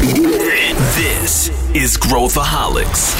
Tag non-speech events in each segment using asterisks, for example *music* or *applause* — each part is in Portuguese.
This is Growthaholics.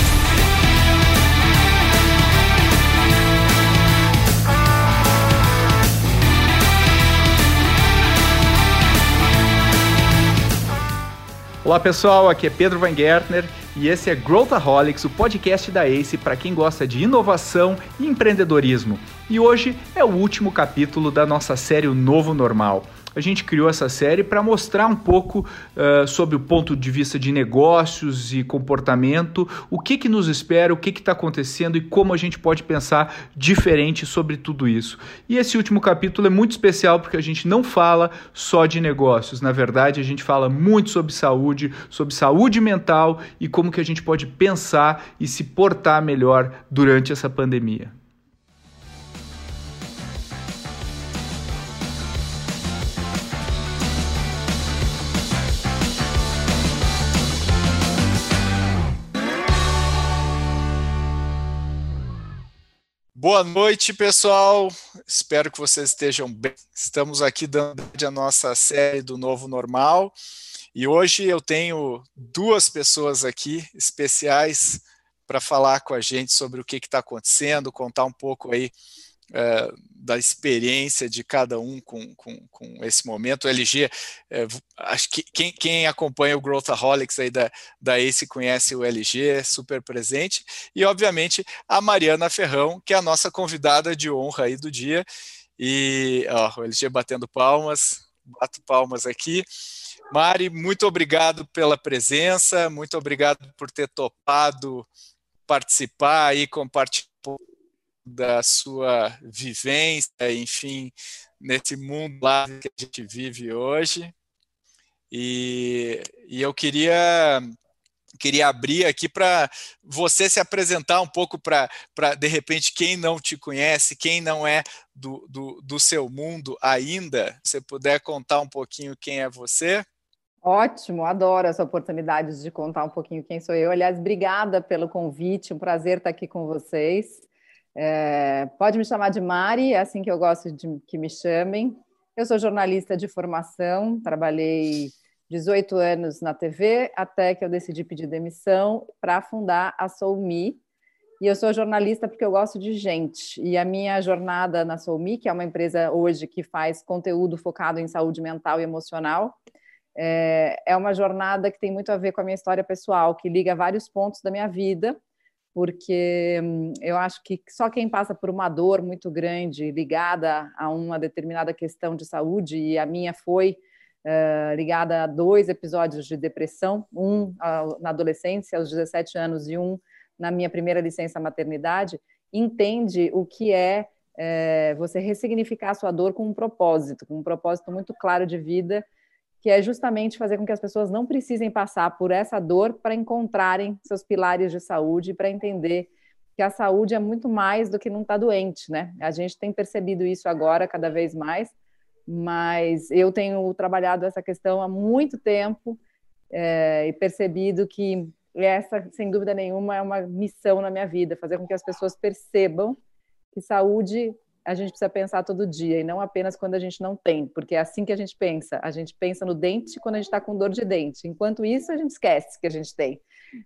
Olá pessoal, aqui é Pedro Van Gertner e esse é Growthaholics, o podcast da ACE para quem gosta de inovação e empreendedorismo. E hoje é o último capítulo da nossa série O Novo Normal a gente criou essa série para mostrar um pouco uh, sobre o ponto de vista de negócios e comportamento, o que, que nos espera, o que está acontecendo e como a gente pode pensar diferente sobre tudo isso. E esse último capítulo é muito especial porque a gente não fala só de negócios, na verdade a gente fala muito sobre saúde, sobre saúde mental e como que a gente pode pensar e se portar melhor durante essa pandemia. Boa noite, pessoal. Espero que vocês estejam bem. Estamos aqui dando a nossa série do Novo Normal. E hoje eu tenho duas pessoas aqui especiais para falar com a gente sobre o que está acontecendo, contar um pouco aí é, da experiência de cada um com, com, com esse momento. O LG, é, acho que quem, quem, acompanha o Growthaholics aí da, da ACE conhece o LG, super presente, e obviamente a Mariana Ferrão, que é a nossa convidada de honra aí do dia. E ó, o LG batendo palmas, bato palmas aqui. Mari, muito obrigado pela presença, muito obrigado por ter topado participar e compartilhar da sua vivência, enfim, nesse mundo lá que a gente vive hoje. E, e eu queria queria abrir aqui para você se apresentar um pouco para, de repente, quem não te conhece, quem não é do, do, do seu mundo ainda, você puder contar um pouquinho quem é você. Ótimo, adoro essa oportunidade de contar um pouquinho quem sou eu. Aliás, obrigada pelo convite, um prazer estar aqui com vocês. É, pode me chamar de Mari, é assim que eu gosto de que me chamem. Eu sou jornalista de formação, trabalhei 18 anos na TV, até que eu decidi pedir demissão para fundar a Soulme. E eu sou jornalista porque eu gosto de gente. E a minha jornada na Soulme, que é uma empresa hoje que faz conteúdo focado em saúde mental e emocional, é, é uma jornada que tem muito a ver com a minha história pessoal, que liga vários pontos da minha vida porque hum, eu acho que só quem passa por uma dor muito grande ligada a uma determinada questão de saúde, e a minha foi uh, ligada a dois episódios de depressão, um uh, na adolescência, aos 17 anos, e um na minha primeira licença maternidade, entende o que é, é você ressignificar a sua dor com um propósito, com um propósito muito claro de vida que é justamente fazer com que as pessoas não precisem passar por essa dor para encontrarem seus pilares de saúde, para entender que a saúde é muito mais do que não estar tá doente, né? A gente tem percebido isso agora cada vez mais, mas eu tenho trabalhado essa questão há muito tempo é, e percebido que essa, sem dúvida nenhuma, é uma missão na minha vida, fazer com que as pessoas percebam que saúde a gente precisa pensar todo dia e não apenas quando a gente não tem, porque é assim que a gente pensa. A gente pensa no dente quando a gente está com dor de dente. Enquanto isso, a gente esquece que a gente tem.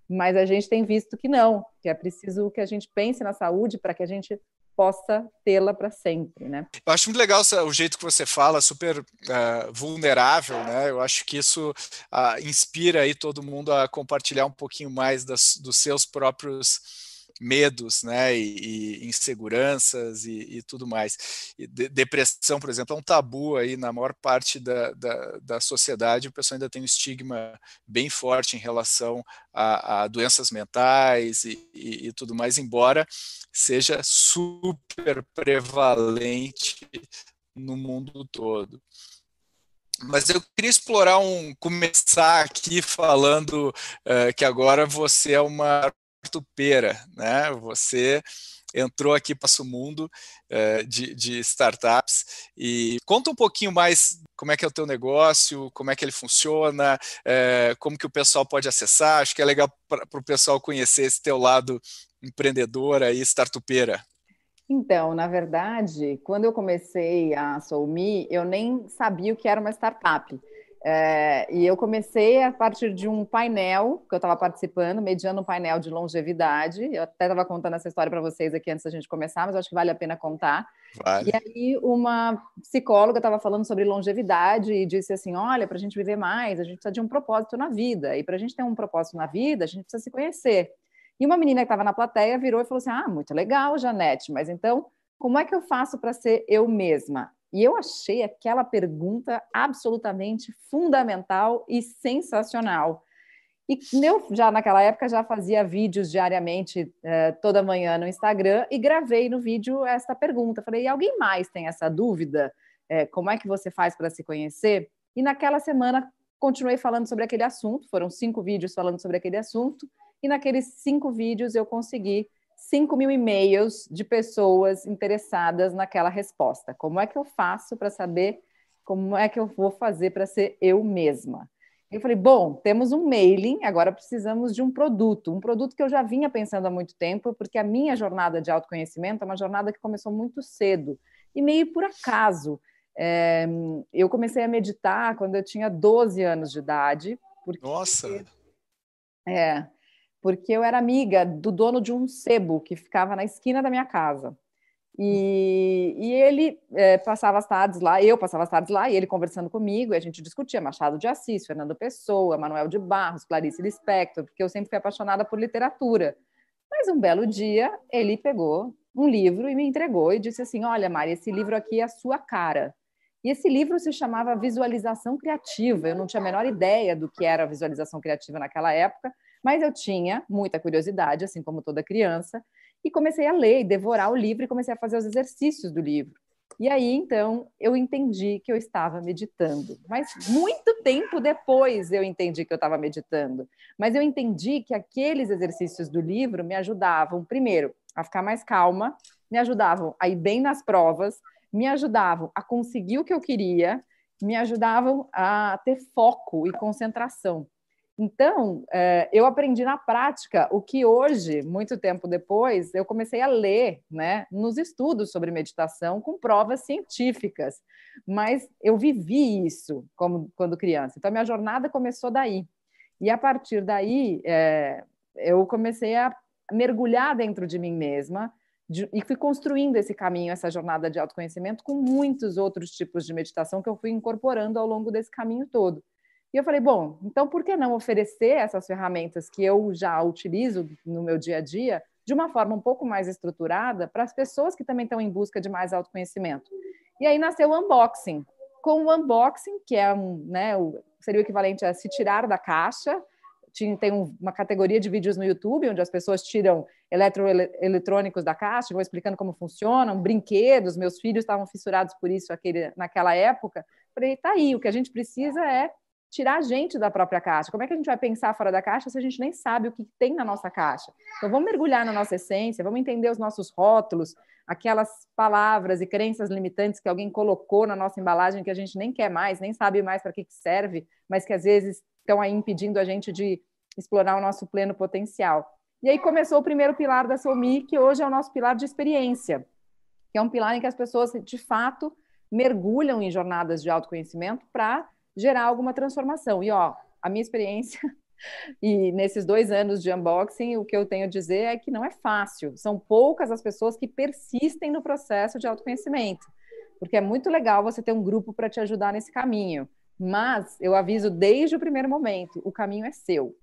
Mas a gente tem visto que não, que é preciso que a gente pense na saúde para que a gente possa tê-la para sempre, né? Eu acho muito legal o jeito que você fala, super uh, vulnerável, né? Eu acho que isso uh, inspira aí todo mundo a compartilhar um pouquinho mais das, dos seus próprios medos, né, e, e inseguranças e, e, tudo mais. E de, depressão, por exemplo, é um tabu aí na maior parte da, da, da sociedade, o pessoal ainda tem um estigma bem forte em relação a, a doenças mentais e, e, tudo mais, embora seja super prevalente no mundo todo. Mas eu queria explorar um, começar aqui falando uh, que agora você é uma Pera, né? Você entrou aqui para o mundo uh, de, de, startups e conta um pouquinho mais como é que é o teu negócio, como é que ele funciona, uh, como que o pessoal pode acessar. Acho que é legal para o pessoal conhecer esse teu lado empreendedor aí, startupeira. Então, na verdade, quando eu comecei a SoulMe, eu nem sabia o que era uma startup. É, e eu comecei a partir de um painel que eu estava participando, mediando um painel de longevidade. Eu até estava contando essa história para vocês aqui antes da gente começar, mas acho que vale a pena contar. Vale. E aí uma psicóloga estava falando sobre longevidade e disse assim: olha, para a gente viver mais, a gente precisa de um propósito na vida. E para a gente ter um propósito na vida, a gente precisa se conhecer. E uma menina que estava na plateia virou e falou assim: ah, muito legal, Janete, mas então como é que eu faço para ser eu mesma? E eu achei aquela pergunta absolutamente fundamental e sensacional. E eu já naquela época já fazia vídeos diariamente eh, toda manhã no Instagram e gravei no vídeo essa pergunta. Falei, alguém mais tem essa dúvida? Eh, como é que você faz para se conhecer? E naquela semana continuei falando sobre aquele assunto. Foram cinco vídeos falando sobre aquele assunto. E naqueles cinco vídeos eu consegui 5 mil e-mails de pessoas interessadas naquela resposta. Como é que eu faço para saber como é que eu vou fazer para ser eu mesma? Eu falei, bom, temos um mailing, agora precisamos de um produto, um produto que eu já vinha pensando há muito tempo, porque a minha jornada de autoconhecimento é uma jornada que começou muito cedo e meio por acaso. É, eu comecei a meditar quando eu tinha 12 anos de idade. Porque, Nossa! É, porque eu era amiga do dono de um sebo que ficava na esquina da minha casa. E, e ele é, passava as tardes lá, eu passava as tardes lá, e ele conversando comigo, e a gente discutia Machado de Assis, Fernando Pessoa, Manuel de Barros, Clarice Lispector, porque eu sempre fui apaixonada por literatura. Mas um belo dia, ele pegou um livro e me entregou e disse assim: Olha, Mari, esse livro aqui é a sua cara. E esse livro se chamava Visualização Criativa. Eu não tinha a menor ideia do que era visualização criativa naquela época, mas eu tinha muita curiosidade, assim como toda criança, e comecei a ler e devorar o livro e comecei a fazer os exercícios do livro. E aí, então, eu entendi que eu estava meditando. Mas muito tempo depois eu entendi que eu estava meditando. Mas eu entendi que aqueles exercícios do livro me ajudavam, primeiro, a ficar mais calma, me ajudavam a ir bem nas provas, me ajudavam a conseguir o que eu queria, me ajudavam a ter foco e concentração. Então, é, eu aprendi na prática o que hoje, muito tempo depois, eu comecei a ler né, nos estudos sobre meditação com provas científicas. Mas eu vivi isso como, quando criança. Então, minha jornada começou daí. E a partir daí, é, eu comecei a mergulhar dentro de mim mesma e fui construindo esse caminho, essa jornada de autoconhecimento com muitos outros tipos de meditação que eu fui incorporando ao longo desse caminho todo. E eu falei, bom, então por que não oferecer essas ferramentas que eu já utilizo no meu dia a dia de uma forma um pouco mais estruturada para as pessoas que também estão em busca de mais autoconhecimento? E aí nasceu o unboxing. Com o unboxing, que é um, né, seria o equivalente a se tirar da caixa, tem uma categoria de vídeos no YouTube onde as pessoas tiram eletroeletrônicos da caixa, vão explicando como funcionam, brinquedos, meus filhos estavam fissurados por isso aquele, naquela época. Falei, tá aí, o que a gente precisa é tirar a gente da própria caixa. Como é que a gente vai pensar fora da caixa se a gente nem sabe o que tem na nossa caixa? Então, vamos mergulhar na nossa essência, vamos entender os nossos rótulos, aquelas palavras e crenças limitantes que alguém colocou na nossa embalagem que a gente nem quer mais, nem sabe mais para que, serve, mas que às vezes estão aí impedindo a gente de explorar o nosso pleno potencial. E aí começou o primeiro pilar da Somi, que hoje é o nosso pilar de experiência, que é um pilar em que as pessoas, de fato, mergulham em jornadas de autoconhecimento para gerar alguma transformação. E ó, a minha experiência *laughs* e nesses dois anos de unboxing, o que eu tenho a dizer é que não é fácil. São poucas as pessoas que persistem no processo de autoconhecimento, porque é muito legal você ter um grupo para te ajudar nesse caminho. Mas eu aviso desde o primeiro momento, o caminho é seu.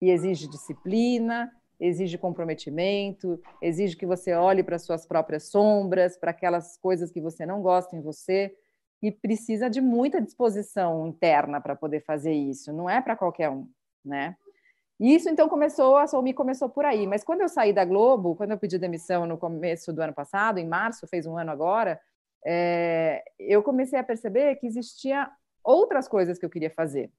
E exige disciplina, exige comprometimento, exige que você olhe para suas próprias sombras, para aquelas coisas que você não gosta em você, e precisa de muita disposição interna para poder fazer isso, não é para qualquer um, né? Isso então começou, a Soumi começou por aí, mas quando eu saí da Globo, quando eu pedi demissão no começo do ano passado, em março, fez um ano agora, é, eu comecei a perceber que existia outras coisas que eu queria fazer.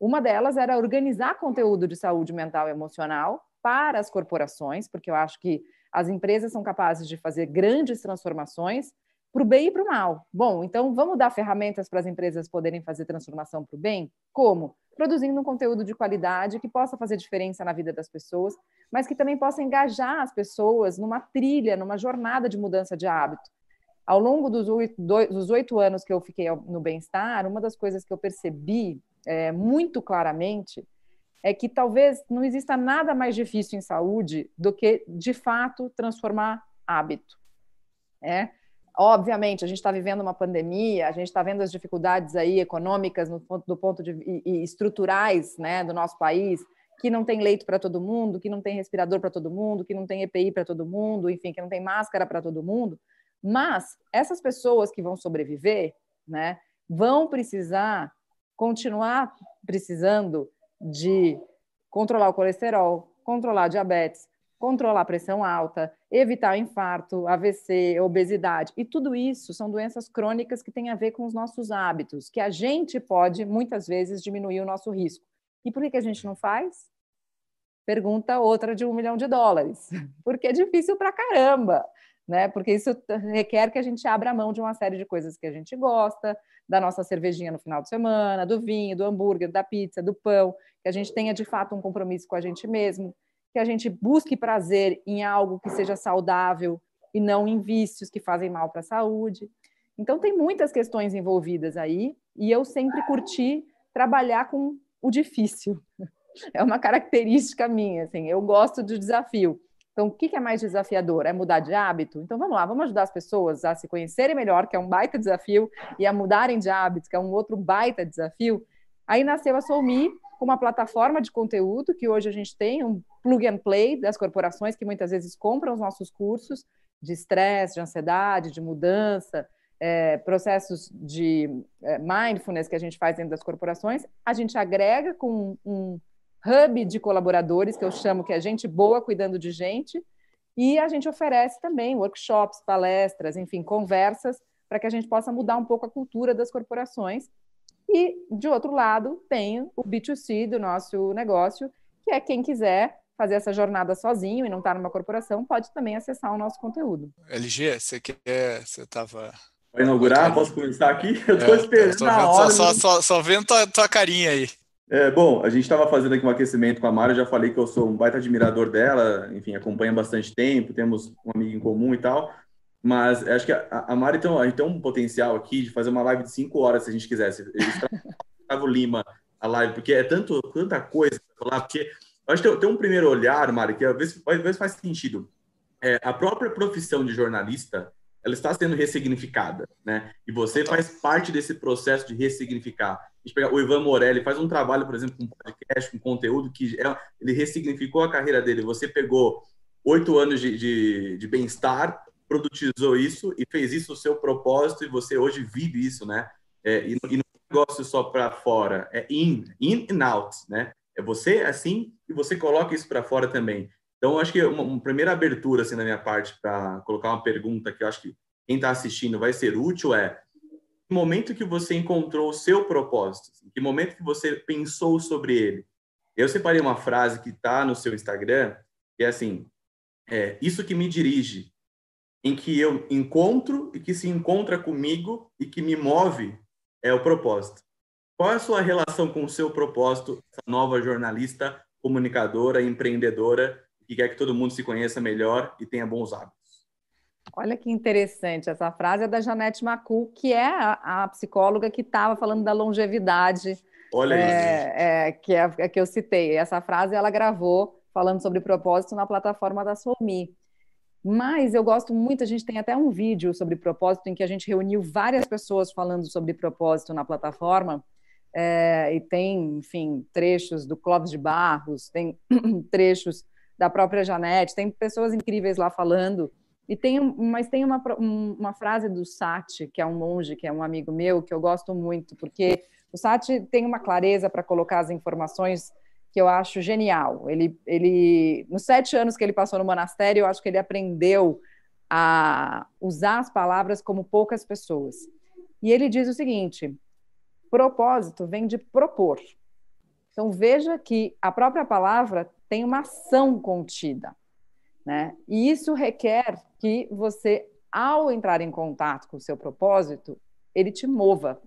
Uma delas era organizar conteúdo de saúde mental e emocional para as corporações, porque eu acho que as empresas são capazes de fazer grandes transformações para o bem e para o mal. Bom, então vamos dar ferramentas para as empresas poderem fazer transformação para o bem? Como? Produzindo um conteúdo de qualidade que possa fazer diferença na vida das pessoas, mas que também possa engajar as pessoas numa trilha, numa jornada de mudança de hábito. Ao longo dos oito anos que eu fiquei no bem-estar, uma das coisas que eu percebi é, muito claramente é que talvez não exista nada mais difícil em saúde do que, de fato, transformar hábito. É? Obviamente, a gente está vivendo uma pandemia, a gente está vendo as dificuldades aí econômicas no, do ponto de e, e estruturais né, do nosso país, que não tem leito para todo mundo, que não tem respirador para todo mundo, que não tem EPI para todo mundo, enfim, que não tem máscara para todo mundo. Mas essas pessoas que vão sobreviver, né, vão precisar continuar precisando de controlar o colesterol, controlar a diabetes, controlar a pressão alta, evitar infarto, AVC, obesidade. E tudo isso são doenças crônicas que têm a ver com os nossos hábitos, que a gente pode, muitas vezes, diminuir o nosso risco. E por que, que a gente não faz? Pergunta outra de um milhão de dólares. *laughs* Porque é difícil pra caramba, né? Porque isso requer que a gente abra mão de uma série de coisas que a gente gosta, da nossa cervejinha no final de semana, do vinho, do hambúrguer, da pizza, do pão, que a gente tenha de fato um compromisso com a gente mesmo, que a gente busque prazer em algo que seja saudável e não em vícios que fazem mal para a saúde. Então, tem muitas questões envolvidas aí, e eu sempre curti trabalhar com o difícil. *laughs* É uma característica minha, assim, eu gosto de desafio. Então, o que é mais desafiador? É mudar de hábito? Então, vamos lá, vamos ajudar as pessoas a se conhecerem melhor, que é um baita desafio, e a mudarem de hábitos, que é um outro baita desafio. Aí nasceu a Soulme, com uma plataforma de conteúdo, que hoje a gente tem um plug and play das corporações que muitas vezes compram os nossos cursos de estresse, de ansiedade, de mudança, é, processos de é, mindfulness que a gente faz dentro das corporações, a gente agrega com um hub de colaboradores, que eu chamo que é gente boa cuidando de gente, e a gente oferece também workshops, palestras, enfim, conversas, para que a gente possa mudar um pouco a cultura das corporações. E, de outro lado, tem o B2C do nosso negócio, que é quem quiser fazer essa jornada sozinho e não estar tá numa corporação, pode também acessar o nosso conteúdo. LG, você quer. Você estava. Vai inaugurar? Posso começar aqui? *laughs* Eu estou é, esperando. Eu hora, só, só, só, vendo tua, tua carinha aí. É, bom, a gente estava fazendo aqui um aquecimento com a Mara, eu já falei que eu sou um baita admirador dela, enfim, acompanha bastante tempo, temos um amigo em comum e tal, mas acho que a, a Mari tem, a tem um potencial aqui de fazer uma live de cinco horas se a gente quisesse. *laughs* Gustavo Lima, a live, porque é tanto, tanta coisa para falar, porque acho que tem, tem, um primeiro olhar, Mari, que às vezes, às vezes faz sentido. É, a própria profissão de jornalista, ela está sendo ressignificada, né? E você faz parte desse processo de ressignificar gente o Ivan Morelli, faz um trabalho, por exemplo, com podcast, com conteúdo, que é, ele ressignificou a carreira dele. Você pegou oito anos de, de, de bem-estar, produtizou isso e fez isso o seu propósito e você hoje vive isso, né? É, e, e não é negócio só para fora, é in, in and out, né? É você assim e você coloca isso para fora também. Então, acho que uma, uma, primeira abertura, assim, da minha parte, para colocar uma pergunta que eu acho que quem está assistindo vai ser útil é que momento que você encontrou o seu propósito? Assim? Que momento que você pensou sobre ele? Eu separei uma frase que está no seu Instagram, que é assim, é, isso que me dirige, em que eu encontro e que se encontra comigo e que me move é o propósito. Qual é a sua relação com o seu propósito, essa nova jornalista, comunicadora, empreendedora, que quer que todo mundo se conheça melhor e tenha bons hábitos? Olha que interessante, essa frase é da Janete Macu, que é a, a psicóloga que estava falando da longevidade. Olha é, é, que é a que eu citei. Essa frase ela gravou falando sobre propósito na plataforma da Somi. Mas eu gosto muito, a gente tem até um vídeo sobre propósito em que a gente reuniu várias pessoas falando sobre propósito na plataforma. É, e tem, enfim, trechos do Clóvis de Barros, tem *clears throat* trechos da própria Janete, tem pessoas incríveis lá falando. E tem, mas tem uma, uma frase do Sati, que é um monge, que é um amigo meu, que eu gosto muito, porque o Sati tem uma clareza para colocar as informações que eu acho genial. Ele, ele, nos sete anos que ele passou no monastério, eu acho que ele aprendeu a usar as palavras como poucas pessoas. E ele diz o seguinte: propósito vem de propor. Então veja que a própria palavra tem uma ação contida. Né? E isso requer que você, ao entrar em contato com o seu propósito, ele te mova.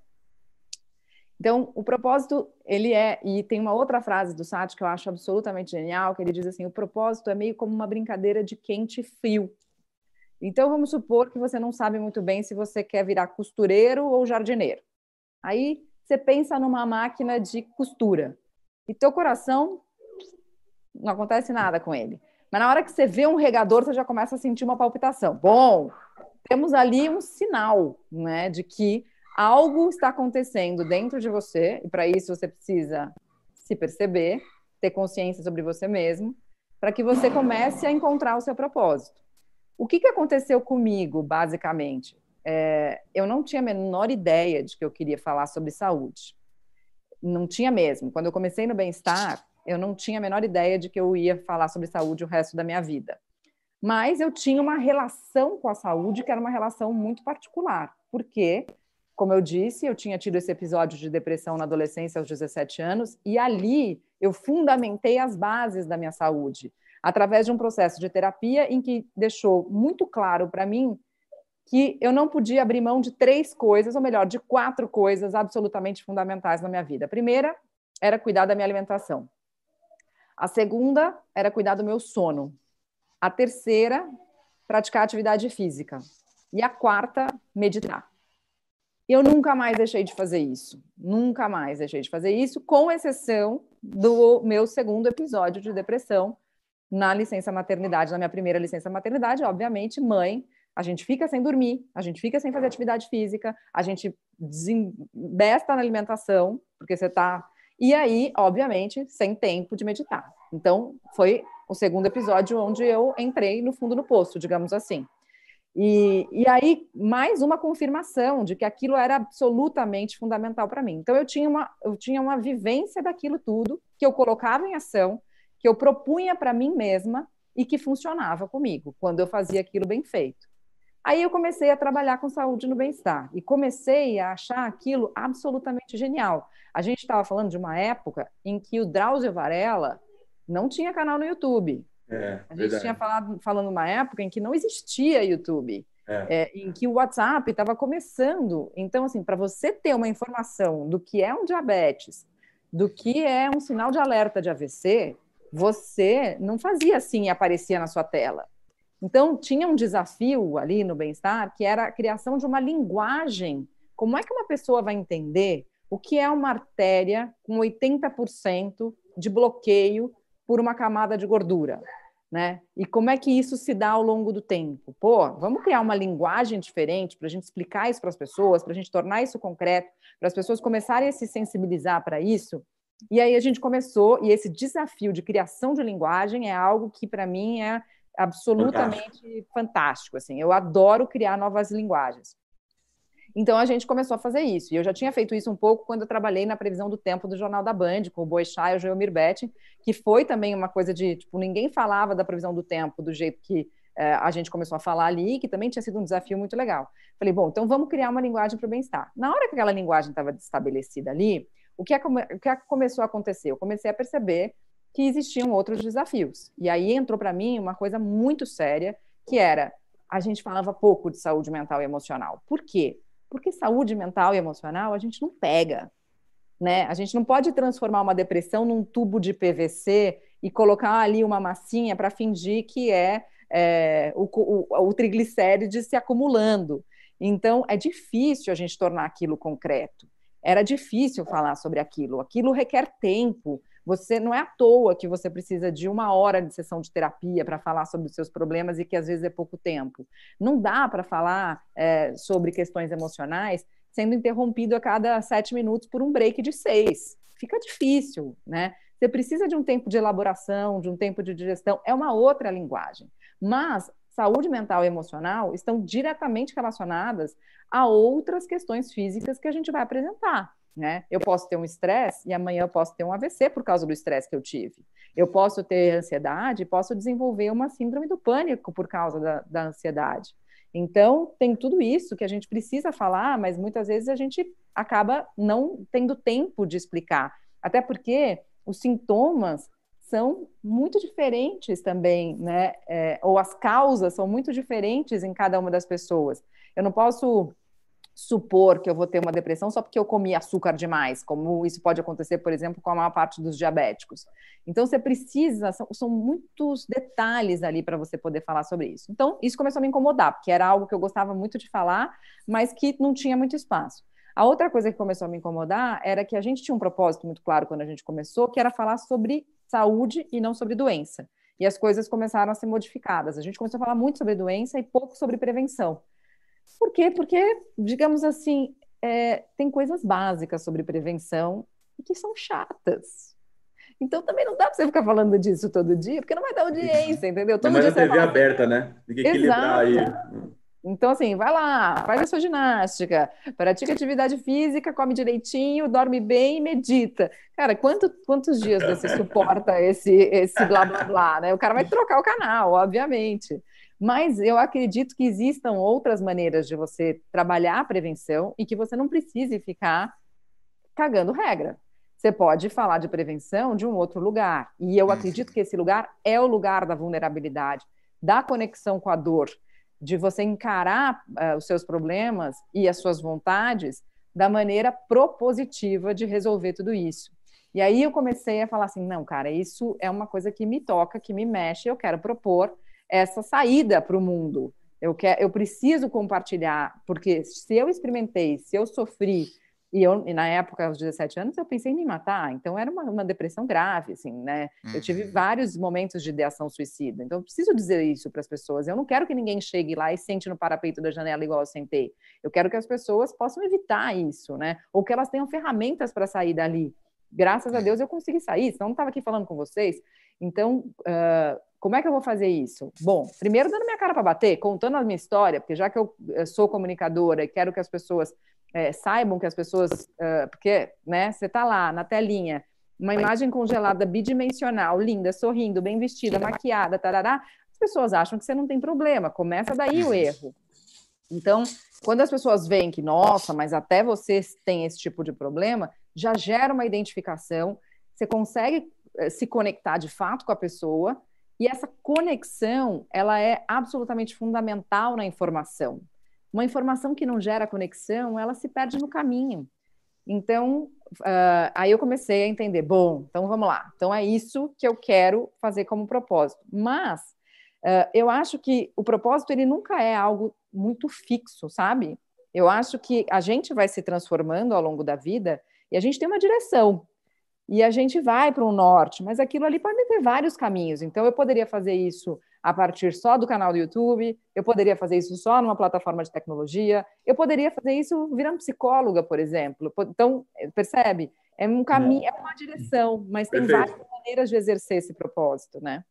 Então, o propósito, ele é, e tem uma outra frase do Sati que eu acho absolutamente genial, que ele diz assim, o propósito é meio como uma brincadeira de quente e frio. Então, vamos supor que você não sabe muito bem se você quer virar costureiro ou jardineiro. Aí, você pensa numa máquina de costura e teu coração não acontece nada com ele. Mas na hora que você vê um regador, você já começa a sentir uma palpitação. Bom, temos ali um sinal, né, de que algo está acontecendo dentro de você, e para isso você precisa se perceber, ter consciência sobre você mesmo, para que você comece a encontrar o seu propósito. O que, que aconteceu comigo, basicamente? É, eu não tinha a menor ideia de que eu queria falar sobre saúde. Não tinha mesmo. Quando eu comecei no bem-estar, eu não tinha a menor ideia de que eu ia falar sobre saúde o resto da minha vida. Mas eu tinha uma relação com a saúde que era uma relação muito particular, porque, como eu disse, eu tinha tido esse episódio de depressão na adolescência aos 17 anos, e ali eu fundamentei as bases da minha saúde, através de um processo de terapia em que deixou muito claro para mim que eu não podia abrir mão de três coisas, ou melhor, de quatro coisas absolutamente fundamentais na minha vida. A primeira era cuidar da minha alimentação. A segunda era cuidar do meu sono. A terceira, praticar atividade física. E a quarta, meditar. Eu nunca mais deixei de fazer isso. Nunca mais deixei de fazer isso, com exceção do meu segundo episódio de depressão na licença maternidade, na minha primeira licença maternidade, obviamente, mãe, a gente fica sem dormir, a gente fica sem fazer atividade física, a gente besta na alimentação, porque você está e aí, obviamente, sem tempo de meditar. Então, foi o segundo episódio onde eu entrei no fundo do poço, digamos assim. E, e aí, mais uma confirmação de que aquilo era absolutamente fundamental para mim. Então, eu tinha, uma, eu tinha uma vivência daquilo tudo, que eu colocava em ação, que eu propunha para mim mesma e que funcionava comigo, quando eu fazia aquilo bem feito. Aí eu comecei a trabalhar com saúde no bem-estar e comecei a achar aquilo absolutamente genial. A gente estava falando de uma época em que o Drauzio Varela não tinha canal no YouTube. É, a gente verdade. tinha falado falando uma época em que não existia YouTube. É. É, em que o WhatsApp estava começando. Então, assim, para você ter uma informação do que é um diabetes, do que é um sinal de alerta de AVC, você não fazia assim e aparecia na sua tela. Então, tinha um desafio ali no bem-estar que era a criação de uma linguagem. Como é que uma pessoa vai entender o que é uma artéria com 80% de bloqueio por uma camada de gordura? Né? E como é que isso se dá ao longo do tempo? Pô, vamos criar uma linguagem diferente para a gente explicar isso para as pessoas, para a gente tornar isso concreto, para as pessoas começarem a se sensibilizar para isso. E aí a gente começou, e esse desafio de criação de linguagem é algo que, para mim, é absolutamente fantástico. fantástico. assim. Eu adoro criar novas linguagens. Então a gente começou a fazer isso. E eu já tinha feito isso um pouco quando eu trabalhei na previsão do tempo do Jornal da Band, com o Boechat e o Geomir Betting, que foi também uma coisa de, tipo, ninguém falava da previsão do tempo do jeito que é, a gente começou a falar ali, que também tinha sido um desafio muito legal. Falei, bom, então vamos criar uma linguagem para o bem-estar. Na hora que aquela linguagem estava estabelecida ali, o que, é, o que é começou a acontecer? Eu comecei a perceber que existiam outros desafios. E aí entrou para mim uma coisa muito séria, que era a gente falava pouco de saúde mental e emocional. Por quê? Porque saúde mental e emocional a gente não pega. Né? A gente não pode transformar uma depressão num tubo de PVC e colocar ali uma massinha para fingir que é, é o, o, o triglicéride se acumulando. Então, é difícil a gente tornar aquilo concreto. Era difícil falar sobre aquilo. Aquilo requer tempo, você não é à toa que você precisa de uma hora de sessão de terapia para falar sobre os seus problemas e que às vezes é pouco tempo. Não dá para falar é, sobre questões emocionais sendo interrompido a cada sete minutos por um break de seis. Fica difícil, né? Você precisa de um tempo de elaboração, de um tempo de digestão, é uma outra linguagem. Mas saúde mental e emocional estão diretamente relacionadas a outras questões físicas que a gente vai apresentar. Né? Eu posso ter um estresse e amanhã eu posso ter um AVC por causa do estresse que eu tive. Eu posso ter ansiedade posso desenvolver uma síndrome do pânico por causa da, da ansiedade. Então, tem tudo isso que a gente precisa falar, mas muitas vezes a gente acaba não tendo tempo de explicar. Até porque os sintomas são muito diferentes também, né? É, ou as causas são muito diferentes em cada uma das pessoas. Eu não posso supor que eu vou ter uma depressão só porque eu comi açúcar demais, como isso pode acontecer, por exemplo, com a maior parte dos diabéticos. Então, você precisa, são, são muitos detalhes ali para você poder falar sobre isso. Então, isso começou a me incomodar, porque era algo que eu gostava muito de falar, mas que não tinha muito espaço. A outra coisa que começou a me incomodar era que a gente tinha um propósito muito claro quando a gente começou, que era falar sobre saúde e não sobre doença. E as coisas começaram a ser modificadas. A gente começou a falar muito sobre doença e pouco sobre prevenção. Por quê? Porque, digamos assim, é, tem coisas básicas sobre prevenção que são chatas. Então também não dá para você ficar falando disso todo dia, porque não vai dar audiência, entendeu? Todo Mas dia a TV fala... aberta, né? Tem que equilibrar Exato. aí. Então, assim, vai lá, faz a sua ginástica, pratica atividade física, come direitinho, dorme bem e medita. Cara, quanto, quantos dias você suporta esse, esse blá blá blá, né? O cara vai trocar o canal, obviamente. Mas eu acredito que existam outras maneiras de você trabalhar a prevenção e que você não precise ficar cagando regra. Você pode falar de prevenção de um outro lugar. E eu acredito que esse lugar é o lugar da vulnerabilidade, da conexão com a dor, de você encarar uh, os seus problemas e as suas vontades da maneira propositiva de resolver tudo isso. E aí eu comecei a falar assim, não, cara, isso é uma coisa que me toca, que me mexe, eu quero propor essa saída para o mundo. Eu, quero, eu preciso compartilhar, porque se eu experimentei, se eu sofri, e, eu, e na época, aos 17 anos, eu pensei em me matar. Então, era uma, uma depressão grave, assim, né? Uhum. Eu tive uhum. vários momentos de ideação suicida. Então, eu preciso dizer isso para as pessoas. Eu não quero que ninguém chegue lá e sente no parapeito da janela igual eu sentei. Eu quero que as pessoas possam evitar isso, né? Ou que elas tenham ferramentas para sair dali. Graças a é. Deus eu consegui sair, senão não estava aqui falando com vocês. Então, uh, como é que eu vou fazer isso? Bom, primeiro dando minha cara para bater, contando a minha história, porque já que eu sou comunicadora e quero que as pessoas é, saibam que as pessoas, uh, porque, né, você está lá na telinha, uma imagem congelada bidimensional, linda, sorrindo, bem vestida, maquiada, tarará, as pessoas acham que você não tem problema, começa daí o erro. Então, quando as pessoas veem que, nossa, mas até você tem esse tipo de problema, já gera uma identificação, você consegue uh, se conectar de fato com a pessoa, e essa conexão, ela é absolutamente fundamental na informação. Uma informação que não gera conexão, ela se perde no caminho. Então, uh, aí eu comecei a entender, bom, então vamos lá. Então é isso que eu quero fazer como propósito. Mas uh, eu acho que o propósito ele nunca é algo muito fixo, sabe? Eu acho que a gente vai se transformando ao longo da vida e a gente tem uma direção e a gente vai para um norte, mas aquilo ali pode ter vários caminhos. Então eu poderia fazer isso a partir só do canal do YouTube, eu poderia fazer isso só numa plataforma de tecnologia, eu poderia fazer isso virando psicóloga, por exemplo. Então, percebe? É um caminho, é uma direção, mas tem Perfeito. várias maneiras de exercer esse propósito, né?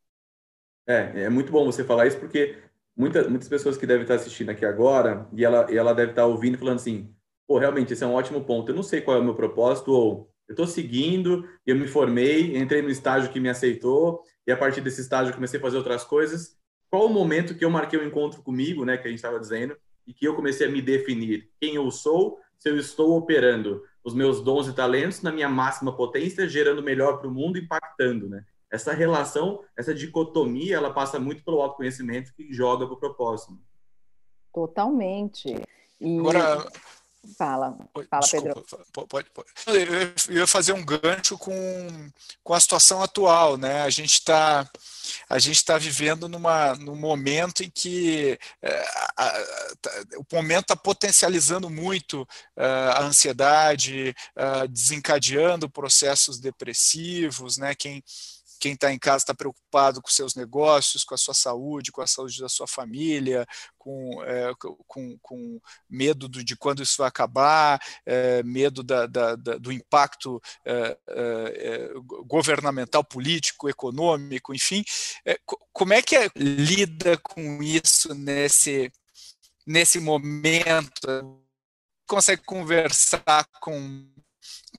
É, é muito bom você falar isso, porque muita, muitas pessoas que devem estar assistindo aqui agora, e ela, e ela deve estar ouvindo falando assim, pô, realmente, esse é um ótimo ponto. Eu não sei qual é o meu propósito, ou eu estou seguindo, eu me formei, entrei no estágio que me aceitou, e a partir desse estágio comecei a fazer outras coisas. Qual o momento que eu marquei o um encontro comigo, né, que a gente estava dizendo, e que eu comecei a me definir quem eu sou, se eu estou operando os meus dons e talentos na minha máxima potência, gerando melhor para o mundo, impactando, né? Essa relação, essa dicotomia, ela passa muito pelo autoconhecimento que joga para o propósito. Totalmente. E... Agora, Fala, fala, Desculpa, Pedro. Pode, pode. Eu ia fazer um gancho com, com a situação atual, né? A gente está a gente está vivendo numa, num momento em que é, a, a, o momento está potencializando muito uh, a ansiedade, uh, desencadeando processos depressivos, né? Quem quem está em casa está preocupado com seus negócios, com a sua saúde, com a saúde da sua família, com, é, com, com medo do, de quando isso vai acabar, é, medo da, da, da, do impacto é, é, é governamental, político, econômico, enfim. É, como é que lida com isso nesse, nesse momento? Consegue conversar com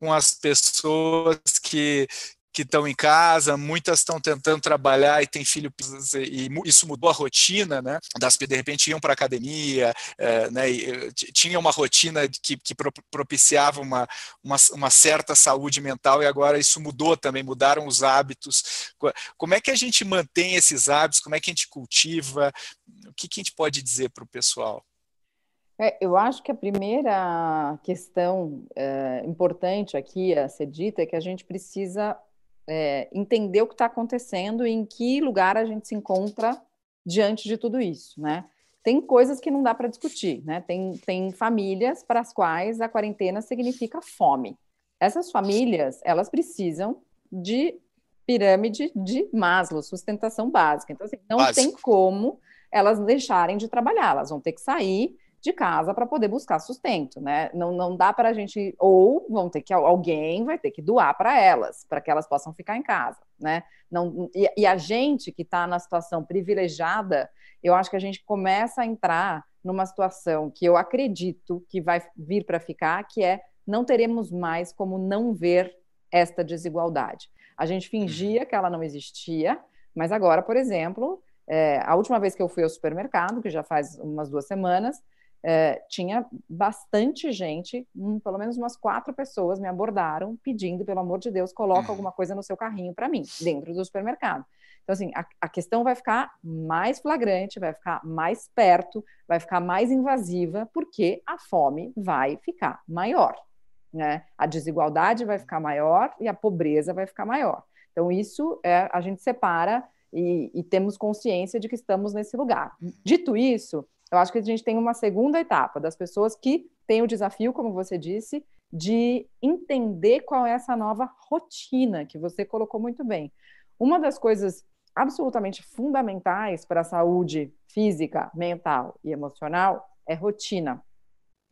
com as pessoas que, que estão em casa, muitas estão tentando trabalhar e têm filho e isso mudou a rotina, né? Das de repente iam para academia, é, né? E, tinha uma rotina que, que propiciava uma, uma, uma, certa saúde mental e agora isso mudou também, mudaram os hábitos. Como é que a gente mantém esses hábitos? Como é que a gente cultiva? O que, que a gente pode dizer para o pessoal? É, eu acho que a primeira questão é, importante aqui a ser dita é que a gente precisa é, entender o que está acontecendo e em que lugar a gente se encontra diante de tudo isso, né? Tem coisas que não dá para discutir, né? Tem, tem famílias para as quais a quarentena significa fome. Essas famílias, elas precisam de pirâmide de Maslow, sustentação básica. Então, assim, não Básico. tem como elas deixarem de trabalhar, elas vão ter que sair de casa para poder buscar sustento, né? Não, não dá para a gente, ou vão ter que, alguém vai ter que doar para elas, para que elas possam ficar em casa, né? Não, e, e a gente que está na situação privilegiada, eu acho que a gente começa a entrar numa situação que eu acredito que vai vir para ficar, que é não teremos mais como não ver esta desigualdade. A gente fingia que ela não existia, mas agora, por exemplo, é, a última vez que eu fui ao supermercado, que já faz umas duas semanas, é, tinha bastante gente, um, pelo menos umas quatro pessoas me abordaram pedindo, pelo amor de Deus, coloca uhum. alguma coisa no seu carrinho para mim, dentro do supermercado. Então, assim, a, a, questão vai ficar mais flagrante, vai ficar mais perto, vai ficar mais invasiva, porque a fome vai ficar maior. Né? A desigualdade vai ficar maior e a pobreza vai ficar maior. Então, isso é, a gente separa e, e temos consciência de que estamos nesse lugar. Dito isso, eu acho que a gente tem uma segunda etapa das pessoas que têm o desafio, como você disse, de entender qual é essa nova rotina que você colocou muito bem. Uma das coisas absolutamente fundamentais para a saúde física, mental e emocional é rotina.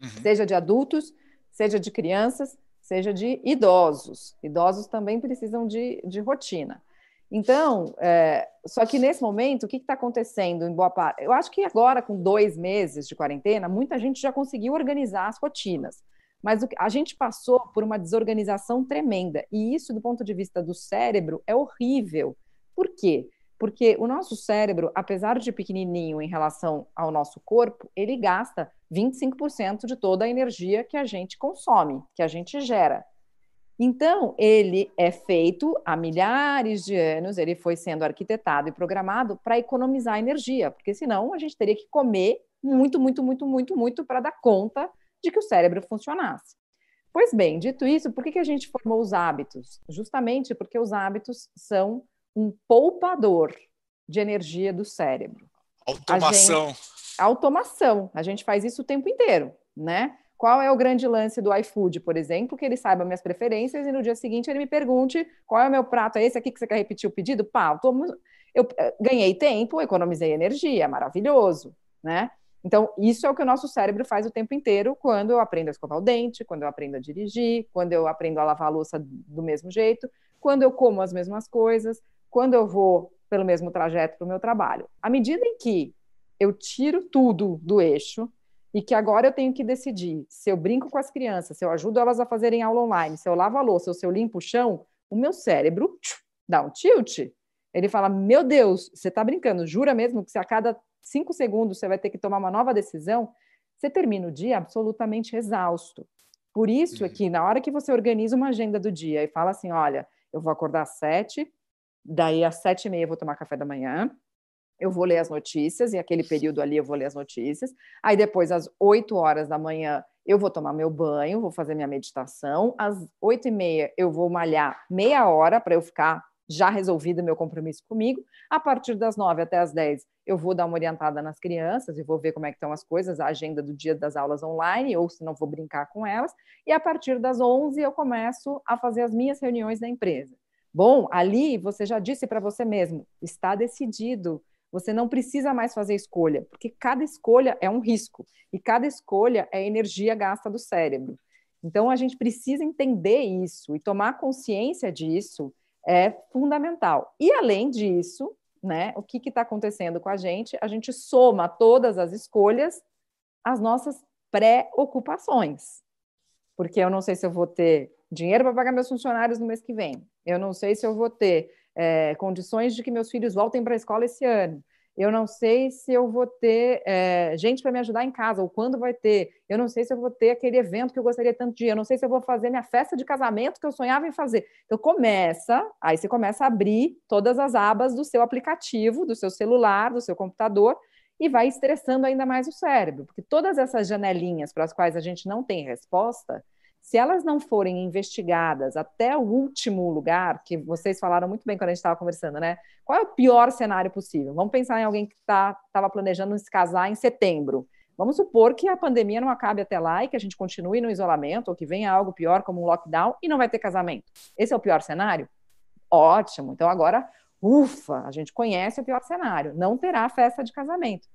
Uhum. Seja de adultos, seja de crianças, seja de idosos. Idosos também precisam de, de rotina. Então, é, só que nesse momento, o que está acontecendo em boa parte? Eu acho que agora, com dois meses de quarentena, muita gente já conseguiu organizar as rotinas. Mas a gente passou por uma desorganização tremenda. E isso, do ponto de vista do cérebro, é horrível. Por quê? Porque o nosso cérebro, apesar de pequenininho em relação ao nosso corpo, ele gasta 25% de toda a energia que a gente consome, que a gente gera. Então, ele é feito há milhares de anos, ele foi sendo arquitetado e programado para economizar energia, porque senão a gente teria que comer muito, muito, muito, muito, muito para dar conta de que o cérebro funcionasse. Pois bem, dito isso, por que, que a gente formou os hábitos? Justamente porque os hábitos são um poupador de energia do cérebro. Automação. A gente, automação. A gente faz isso o tempo inteiro, né? Qual é o grande lance do iFood, por exemplo? Que ele saiba minhas preferências e no dia seguinte ele me pergunte qual é o meu prato, é esse aqui que você quer repetir o pedido? Pá, eu, tô... eu eh, ganhei tempo, economizei energia, maravilhoso, né? Então, isso é o que o nosso cérebro faz o tempo inteiro quando eu aprendo a escovar o dente, quando eu aprendo a dirigir, quando eu aprendo a lavar a louça do mesmo jeito, quando eu como as mesmas coisas, quando eu vou pelo mesmo trajeto para o meu trabalho. À medida em que eu tiro tudo do eixo, e que agora eu tenho que decidir se eu brinco com as crianças, se eu ajudo elas a fazerem aula online, se eu lavo a louça ou se eu limpo o chão, o meu cérebro dá um tilt. Ele fala: Meu Deus, você está brincando? Jura mesmo que se a cada cinco segundos você vai ter que tomar uma nova decisão? Você termina o dia absolutamente exausto. Por isso é que na hora que você organiza uma agenda do dia e fala assim: Olha, eu vou acordar às sete, daí às sete e meia eu vou tomar café da manhã, eu vou ler as notícias, e aquele período ali eu vou ler as notícias. Aí depois, às 8 horas da manhã, eu vou tomar meu banho, vou fazer minha meditação. Às 8 e meia, eu vou malhar meia hora para eu ficar já resolvido meu compromisso comigo. A partir das 9 até as 10, eu vou dar uma orientada nas crianças e vou ver como é que estão as coisas, a agenda do dia das aulas online, ou se não vou brincar com elas. E a partir das 11, eu começo a fazer as minhas reuniões da empresa. Bom, ali você já disse para você mesmo, está decidido você não precisa mais fazer escolha, porque cada escolha é um risco e cada escolha é energia gasta do cérebro. Então a gente precisa entender isso e tomar consciência disso é fundamental. E além disso, né, o que está acontecendo com a gente? A gente soma todas as escolhas às nossas preocupações. Porque eu não sei se eu vou ter dinheiro para pagar meus funcionários no mês que vem. Eu não sei se eu vou ter é, condições de que meus filhos voltem para a escola esse ano. Eu não sei se eu vou ter é, gente para me ajudar em casa, ou quando vai ter. Eu não sei se eu vou ter aquele evento que eu gostaria tanto de ir. Eu não sei se eu vou fazer minha festa de casamento que eu sonhava em fazer. Então, começa, aí você começa a abrir todas as abas do seu aplicativo, do seu celular, do seu computador, e vai estressando ainda mais o cérebro, porque todas essas janelinhas para as quais a gente não tem resposta, se elas não forem investigadas até o último lugar, que vocês falaram muito bem quando a gente estava conversando, né? Qual é o pior cenário possível? Vamos pensar em alguém que estava tá, planejando se casar em setembro. Vamos supor que a pandemia não acabe até lá e que a gente continue no isolamento ou que venha algo pior, como um lockdown, e não vai ter casamento. Esse é o pior cenário? Ótimo. Então agora, ufa, a gente conhece o pior cenário. Não terá festa de casamento.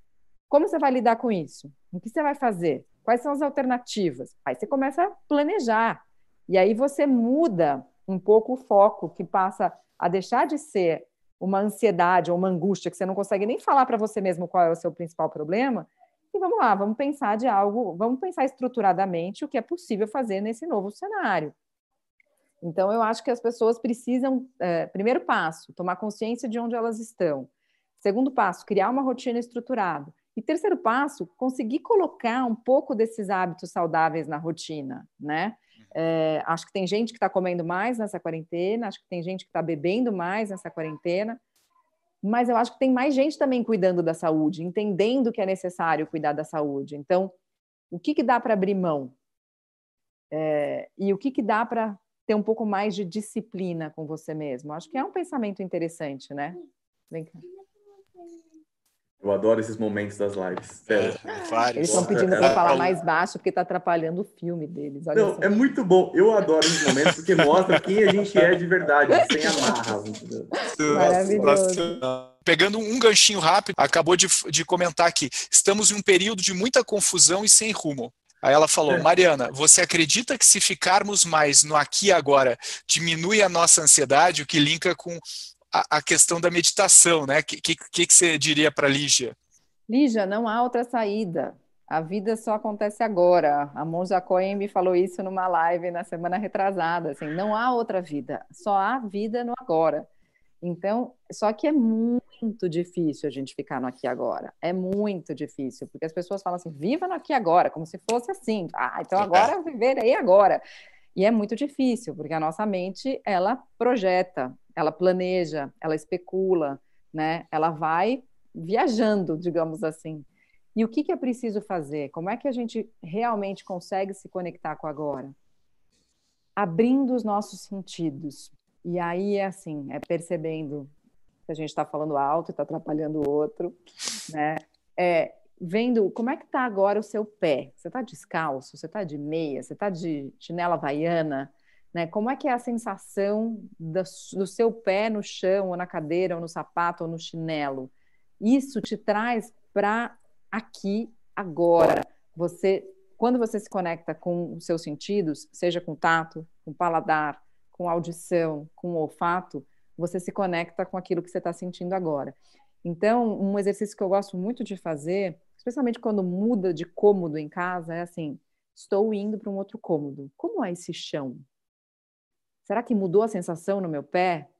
Como você vai lidar com isso? O que você vai fazer? Quais são as alternativas? Aí você começa a planejar. E aí você muda um pouco o foco, que passa a deixar de ser uma ansiedade ou uma angústia que você não consegue nem falar para você mesmo qual é o seu principal problema. E vamos lá, vamos pensar de algo, vamos pensar estruturadamente o que é possível fazer nesse novo cenário. Então, eu acho que as pessoas precisam, é, primeiro passo, tomar consciência de onde elas estão. Segundo passo, criar uma rotina estruturada. E terceiro passo, conseguir colocar um pouco desses hábitos saudáveis na rotina, né? Uhum. É, acho que tem gente que está comendo mais nessa quarentena, acho que tem gente que está bebendo mais nessa quarentena, mas eu acho que tem mais gente também cuidando da saúde, entendendo que é necessário cuidar da saúde. Então, o que, que dá para abrir mão? É, e o que, que dá para ter um pouco mais de disciplina com você mesmo? Acho que é um pensamento interessante, né? Vem cá. Eu adoro esses momentos das lives. Sério. É, Eles estão pedindo para é, falar é, mais baixo porque está atrapalhando o filme deles. Olha não, é muito bom. Eu adoro esses momentos porque mostra quem a gente é de verdade, sem *laughs* amarras. Maravilhoso. Pegando um ganchinho rápido, acabou de, de comentar aqui. Estamos em um período de muita confusão e sem rumo. Aí ela falou, é. Mariana, você acredita que se ficarmos mais no aqui e agora, diminui a nossa ansiedade, o que linka com a, a questão da meditação, né? O que, que, que você diria para Lígia? Lígia, não há outra saída. A vida só acontece agora. A Monja Cohen me falou isso numa live na semana retrasada. Assim, não há outra vida, só há vida no agora. Então, só que é muito difícil a gente ficar no aqui agora. É muito difícil, porque as pessoas falam assim: viva no aqui agora, como se fosse assim. Ah, então *laughs* agora eu viverei agora. E é muito difícil, porque a nossa mente, ela projeta, ela planeja, ela especula, né? Ela vai viajando, digamos assim. E o que, que é preciso fazer? Como é que a gente realmente consegue se conectar com agora? Abrindo os nossos sentidos. E aí é assim, é percebendo que a gente está falando alto e está atrapalhando o outro, né? É, vendo como é que está agora o seu pé. Você está descalço? Você está de meia? Você está de chinela havaiana? Né? Como é que é a sensação do, seu pé no chão, ou na cadeira, ou no sapato, ou no chinelo? Isso te traz para aqui, agora. Você, quando você se conecta com os seus sentidos, seja com tato, com paladar, com audição, com olfato, você se conecta com aquilo que você está sentindo agora. Então, um exercício que eu gosto muito de fazer, especialmente quando muda de cômodo em casa, é assim: estou indo para um outro cômodo. Como é esse chão? Será que mudou a sensação no meu pé?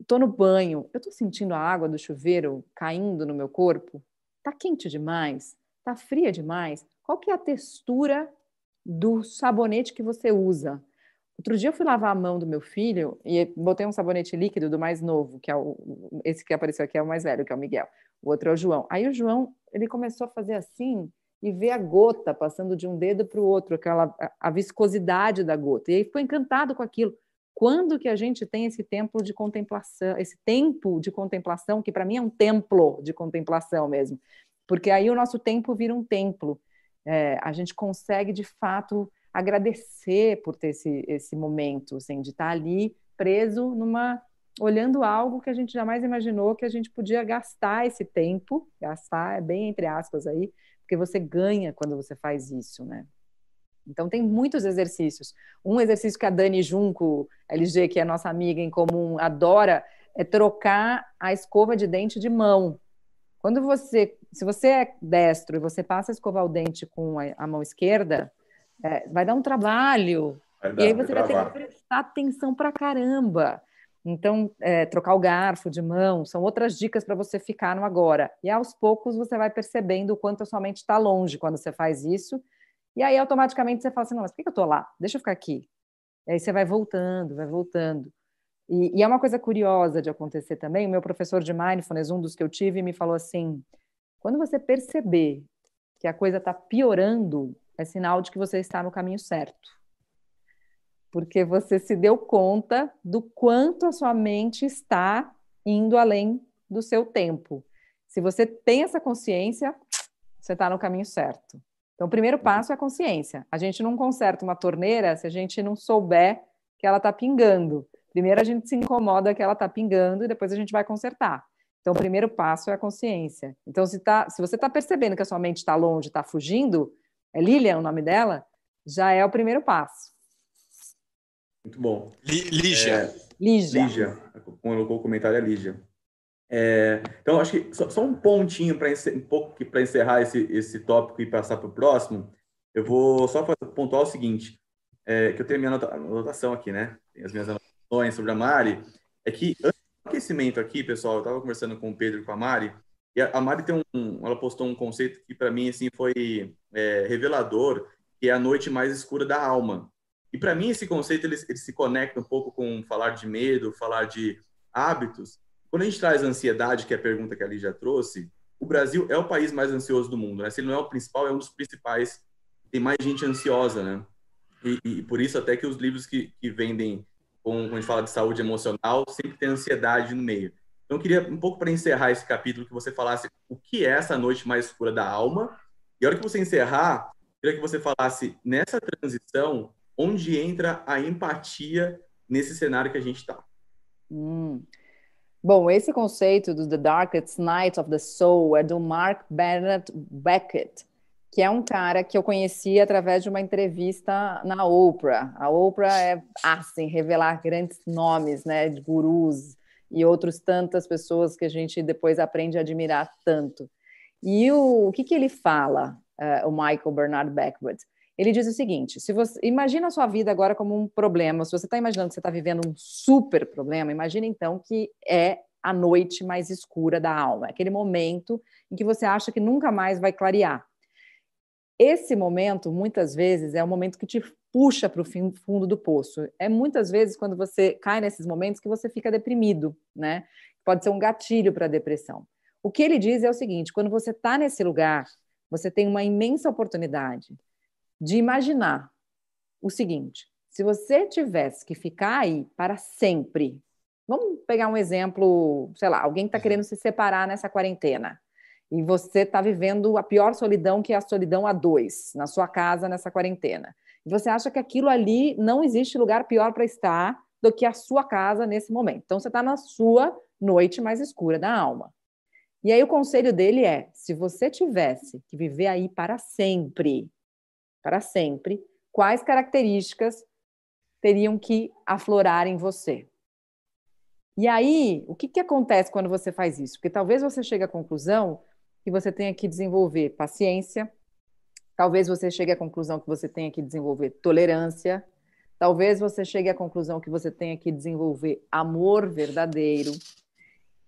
Estou no banho, eu estou sentindo a água do chuveiro caindo no meu corpo? Está quente demais? Está fria demais? Qual que é a textura do sabonete que você usa? Outro dia eu fui lavar a mão do meu filho e botei um sabonete líquido do mais novo, que é o, esse que apareceu aqui é o mais velho, que é o Miguel. O outro é o João. Aí o João, ele começou a fazer assim e ver a gota passando de um dedo para o outro, aquela a viscosidade da gota. E aí ficou encantado com aquilo. Quando que a gente tem esse tempo de contemplação, esse tempo de contemplação, que para mim é um templo de contemplação mesmo, porque aí o nosso tempo vira um templo. É, a gente consegue, de fato, agradecer por ter esse, esse momento, assim, de estar ali preso numa olhando algo que a gente jamais imaginou que a gente podia gastar esse tempo, gastar é bem entre aspas aí, porque você ganha quando você faz isso, né? Então, tem muitos exercícios. Um exercício que a Dani Junco, LG, que é nossa amiga em comum, adora, é trocar a escova de dente de mão. Quando você, se você é destro e você passa a escovar o dente com a, a mão esquerda, é, vai dar um trabalho. Vai dar, e aí você vai, vai ter que prestar atenção pra caramba. Então, é, trocar o garfo de mão são outras dicas para você ficar no agora. E aos poucos você vai percebendo o quanto a sua mente está longe quando você faz isso e aí, automaticamente, você fala assim: não, mas por que eu estou lá? Deixa eu ficar aqui. E aí você vai voltando, vai voltando. E, e, é uma coisa curiosa de acontecer também. O meu professor de mindfulness, um dos que eu tive, me falou assim: Quando você perceber que a coisa está piorando, é sinal de que você está no caminho certo. Porque você se deu conta do quanto a sua mente está indo além do seu tempo. Se você tem essa consciência, você está no caminho certo. Então, o primeiro uhum. passo é a consciência. A gente não conserta uma torneira se a gente não souber que ela está pingando. Primeiro a gente se incomoda que ela está pingando e depois a gente vai consertar. Então, o primeiro passo é a consciência. Então, se, tá, se você está percebendo que a sua mente está longe, está fugindo, é Lilian o nome dela, já é o primeiro passo. Muito bom. Lígia. É, Lígia. Lígia. Colocou o comentário é Lígia. É, então, acho que só, só um pontinho para um pouco para encerrar esse, esse tópico e passar para o próximo. Eu vou só pontuar o seguinte: é, que eu tenho a minha anotação aqui, né? Tem as minhas anotações sobre a Mari. É que antes do aquecimento aqui, pessoal, eu estava conversando com o Pedro e com a Mari, e a, Mari tem um, ela postou um conceito que para mim assim foi é, revelador, que é a noite mais escura da alma. E para mim esse conceito ele, ele se conecta um pouco com falar de medo, falar de hábitos, quando a gente traz ansiedade, que é a pergunta que a Lígia trouxe, o Brasil é o país mais ansioso do mundo, né? Se ele não é o principal, é um dos principais. Tem mais gente ansiosa, né? E, e por isso até que os livros que, que vendem, com, quando a gente fala de saúde emocional, sempre tem ansiedade no meio. Então, eu queria, um pouco para encerrar esse capítulo, que você falasse o que é essa noite mais escura da alma. E a hora que você encerrar, eu queria que você falasse nessa transição, onde entra a empatia nesse cenário que a gente está. Hum. Bom, esse conceito do The Darkest Night of the Soul é do Mark Bernard Beckett, que é um cara que eu conheci através de uma entrevista na Oprah. A Oprah é, assim, revelar grandes nomes, né, de gurus e outros tantas pessoas que a gente depois aprende a admirar tanto. E o, o que, que ele fala, uh, o Michael Bernard Beckett? Ele diz o seguinte: se você imagina a sua vida agora como um problema, se você está imaginando que você está vivendo um super problema, imagine então que é a noite mais escura da alma, aquele momento em que você acha que nunca mais vai clarear. Esse momento, muitas vezes, é o momento que te puxa para o fundo do poço. É muitas vezes quando você cai nesses momentos que você fica deprimido, né? Pode ser um gatilho para a depressão. O que ele diz é o seguinte: quando você está nesse lugar, você tem uma imensa oportunidade de imaginar o seguinte: se você tivesse que ficar aí para sempre, vamos pegar um exemplo, sei lá, alguém está querendo se separar nessa quarentena e você está vivendo a pior solidão, que é a solidão a dois, na sua casa nessa quarentena. E você acha que aquilo ali não existe lugar pior para estar do que a sua casa nesse momento. Então você está na sua noite mais escura da alma. E aí o conselho dele é: se você tivesse que viver aí para sempre, para sempre, quais características teriam que aflorar em você. E aí, o que, que acontece quando você faz isso? Porque talvez você chegue à conclusão que você tenha que desenvolver paciência, talvez você chegue à conclusão que você tenha que desenvolver tolerância, talvez você chegue à conclusão que você tenha que desenvolver amor verdadeiro.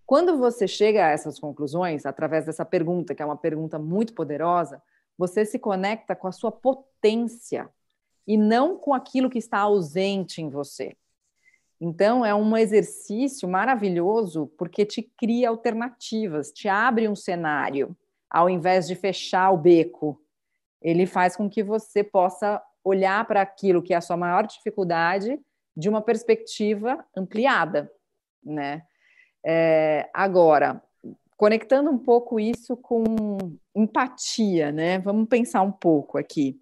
Quando você chega a essas conclusões, através dessa pergunta, que é uma pergunta muito poderosa, você se conecta com a sua potência e não com aquilo que está ausente em você. Então, é um exercício maravilhoso porque te cria alternativas, te abre um cenário, ao invés de fechar o beco. Ele faz com que você possa olhar para aquilo que é a sua maior dificuldade de uma perspectiva ampliada, né? É, agora, conectando um pouco isso com empatia, né? Vamos pensar um pouco aqui.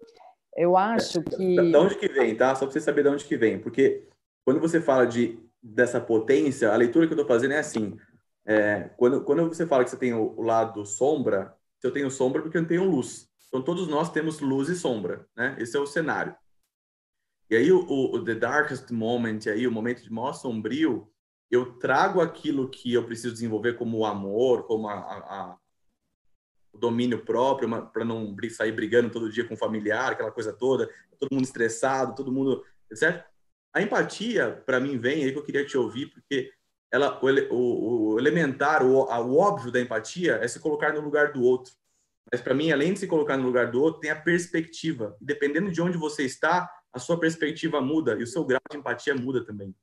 Eu acho é, que. De onde que vem, tá? Só para você saber de onde que vem. Porque quando você fala de, dessa potência, a leitura que eu estou fazendo é assim. É, quando, quando você fala que você tem o, o lado sombra, eu tenho sombra porque eu não tenho luz. Então, todos nós temos luz e sombra, né? Esse é o cenário. E aí, o, o The Darkest Moment, aí, o momento de maior sombrio, eu trago aquilo que eu preciso desenvolver como o amor, como a, a, a o domínio próprio, para não sair brigando todo dia com o familiar, aquela coisa toda, todo mundo estressado, todo mundo, certo? A empatia, para mim, vem aí que eu queria te ouvir, porque ela, o, o, o elementar, o, o óbvio da empatia é se colocar no lugar do outro. Mas para mim, além de se colocar no lugar do outro, tem a perspectiva. dependendo de onde você está, a sua perspectiva muda e o seu grau de empatia muda também.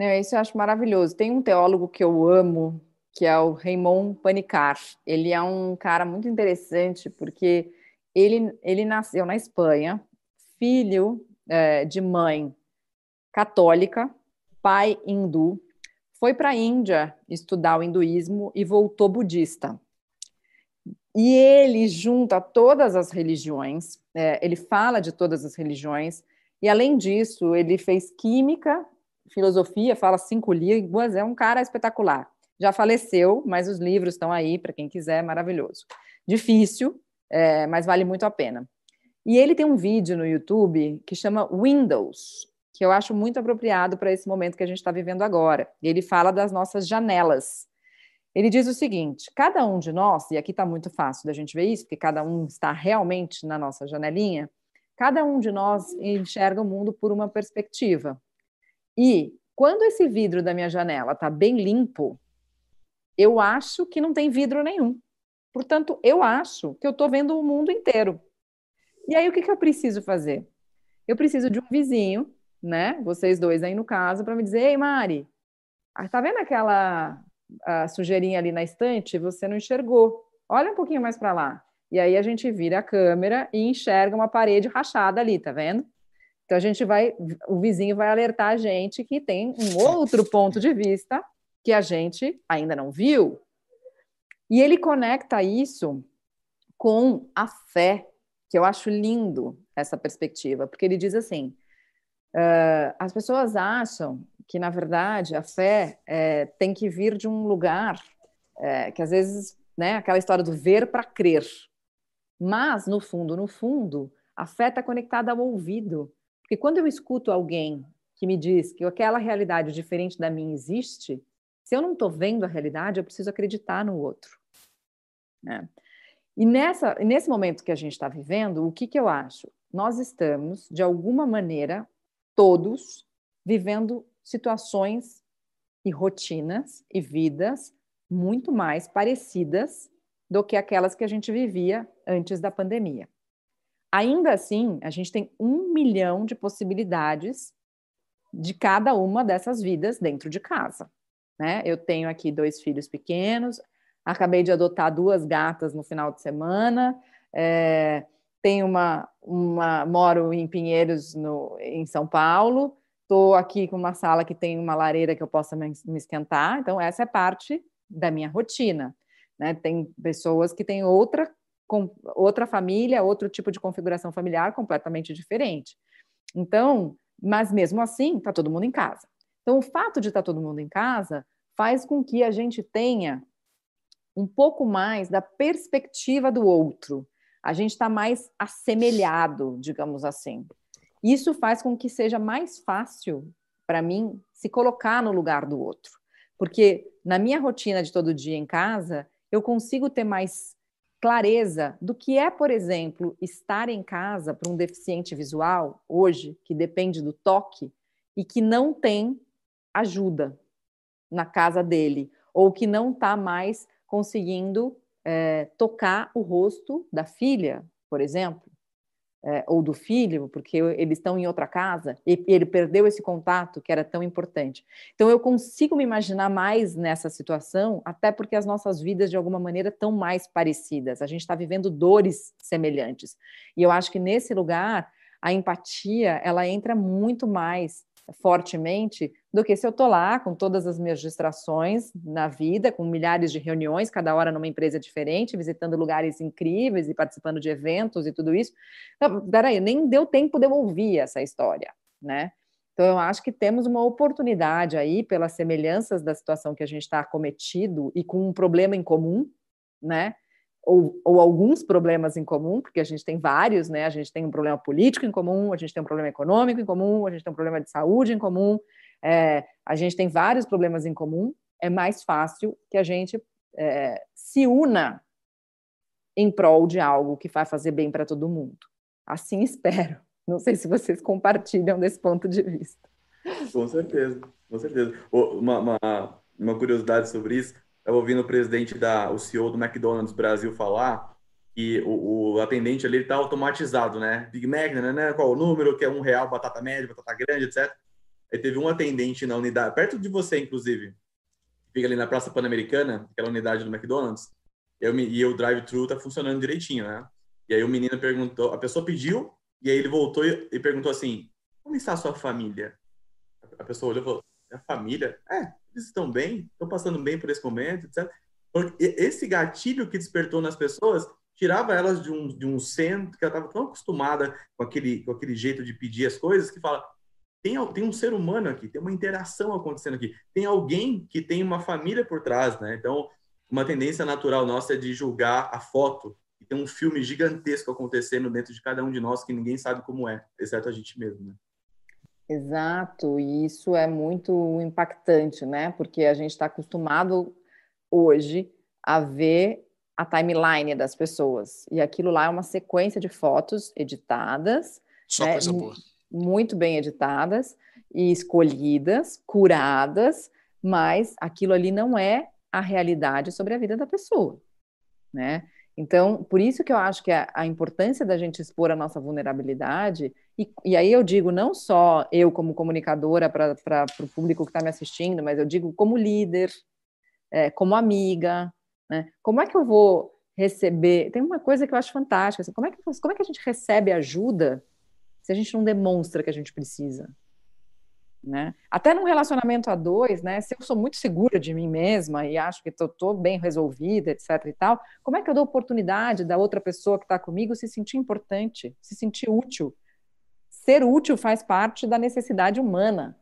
Não, isso eu acho maravilhoso. Tem um teólogo que eu amo, que é o Raymond Panicar. Ele é um cara muito interessante porque ele, ele nasceu na Espanha, filho é, de mãe católica, pai hindu, foi para a Índia estudar o hinduísmo e voltou budista. E ele junta todas as religiões, é, ele fala de todas as religiões, e além disso, ele fez química, filosofia, fala cinco línguas, é um cara espetacular. Já faleceu, mas os livros estão aí para quem quiser, maravilhoso. Difícil, é, mas vale muito a pena. E ele tem um vídeo no YouTube que chama Windows, que eu acho muito apropriado para esse momento que a gente está vivendo agora. Ele fala das nossas janelas. Ele diz o seguinte: cada um de nós, e aqui está muito fácil da gente ver isso, porque cada um está realmente na nossa janelinha, cada um de nós enxerga o mundo por uma perspectiva. E quando esse vidro da minha janela está bem limpo, eu acho que não tem vidro nenhum. Portanto, eu acho que eu estou vendo o mundo inteiro. E aí, o que, que eu preciso fazer? Eu preciso de um vizinho né? Vocês dois aí no caso, para me dizer, ei, Mari, ah, tá vendo aquela sujeirinha ali na estante? Você não enxergou. Olha um pouquinho mais para lá. E aí a gente vira a câmera e enxerga uma parede rachada ali, tá vendo? Então a gente vai, o vizinho vai alertar a gente que tem um outro ponto de vista que a gente ainda não viu. E ele conecta isso com a fé, que eu acho lindo essa perspectiva, porque ele diz assim: Uh, as pessoas acham que, na verdade, a fé é, tem que vir de um lugar é, que, às vezes, né, aquela história do ver para crer. Mas, no fundo, no fundo, a fé está conectada ao ouvido. Porque quando eu escuto alguém que me diz que aquela realidade diferente da minha existe, se eu não estou vendo a realidade, eu preciso acreditar no outro. Né? E nessa, nesse momento que a gente está vivendo, o que, que eu acho? Nós estamos, de alguma maneira, todos vivendo situações e rotinas e vidas muito mais parecidas do que aquelas que a gente vivia antes da pandemia. Ainda assim, a gente tem um milhão de possibilidades de cada uma dessas vidas dentro de casa. Né? Eu tenho aqui dois filhos pequenos, acabei de adotar duas gatas no final de semana, é, tenho uma, uma moro em Pinheiros, no, em São Paulo, estou aqui com uma sala que tem uma lareira que eu possa me, me esquentar, então essa é parte da minha rotina. Né? Tem pessoas que têm outra, com, outra família, outro tipo de configuração familiar completamente diferente. Então, mas mesmo assim, está todo mundo em casa. Então, o fato de estar tá todo mundo em casa faz com que a gente tenha um pouco mais da perspectiva do outro, a gente está mais assemelhado, digamos assim. Isso faz com que seja mais fácil para mim se colocar no lugar do outro, porque na minha rotina de todo dia em casa, eu consigo ter mais clareza do que é, por exemplo, estar em casa para um deficiente visual hoje, que depende do toque e que não tem ajuda na casa dele, ou que não está mais conseguindo é, tocar o rosto da filha, por exemplo, é, ou do filho, porque eles estão em outra casa e ele perdeu esse contato que era tão importante. Então eu consigo me imaginar mais nessa situação, até porque as nossas vidas de alguma maneira estão mais parecidas. A gente está vivendo dores semelhantes e eu acho que nesse lugar a empatia ela entra muito mais fortemente do que se eu estou lá com todas as minhas distrações na vida, com milhares de reuniões, cada hora numa empresa diferente, visitando lugares incríveis e participando de eventos e tudo isso. Não, peraí, nem deu tempo de eu ouvir essa história, né? Então, eu acho que temos uma oportunidade aí, pelas semelhanças da situação que a gente está acometido e com um problema em comum, né? Ou, ou, alguns problemas em comum, porque a gente tem vários, né? A gente tem um problema político em comum, a gente tem um problema econômico em comum, a gente tem um problema de saúde em comum, é, a gente tem vários problemas em comum. É mais fácil que a gente é, se una em prol de algo que vai fazer bem para todo mundo. Assim *laughs* espero. Não sei se vocês compartilham desse ponto de vista. Com certeza, com certeza. Uma, uma, uma curiosidade sobre isso estava ouvindo o presidente da, o CEO do McDonald's Brasil falar que o, o atendente ali está automatizado, né? Big Mac, né, né? Qual o número? Que é um real, batata média, batata grande, etc. Aí teve um atendente na unidade, perto de você, inclusive, fica ali na Praça Pan-Americana, aquela unidade do McDonald's, eu e o drive-thru tá funcionando direitinho, né? E aí o menino perguntou, a pessoa pediu, e aí ele voltou e, e perguntou assim, como está a sua família? A pessoa olhou e falou, a família? É, eles estão bem, estão passando bem por esse momento, etc. Esse gatilho que despertou nas pessoas tirava elas de um, de um centro que ela estava tão acostumada com aquele, com aquele jeito de pedir as coisas que fala, tem, tem um ser humano aqui, tem uma interação acontecendo aqui, tem alguém que tem uma família por trás, né? Então, uma tendência natural nossa é de julgar a foto e tem um filme gigantesco acontecendo dentro de cada um de nós que ninguém sabe como é, exceto a gente mesmo, né? Exato, e isso é muito impactante, né? Porque a gente está acostumado hoje a ver a timeline das pessoas. E aquilo lá é uma sequência de fotos editadas. Só né? coisa boa. Muito bem editadas e escolhidas, curadas, mas aquilo ali não é a realidade sobre a vida da pessoa, né? Então, por isso que eu acho que a, a importância da gente expor a nossa vulnerabilidade, e, e aí eu digo não só eu como comunicadora para o público que está me assistindo, mas eu digo como líder, é, como amiga, né? Como é que eu vou receber? Tem uma coisa que eu acho fantástica, assim, como, é que, como é que a gente recebe ajuda se a gente não demonstra que a gente precisa? Né? Até num relacionamento a dois, né? Se eu sou muito segura de mim mesma e acho que estou bem resolvida, etc. e tal, como é que eu dou oportunidade da outra pessoa que está comigo se sentir importante, se sentir útil? Ser útil faz parte da necessidade humana.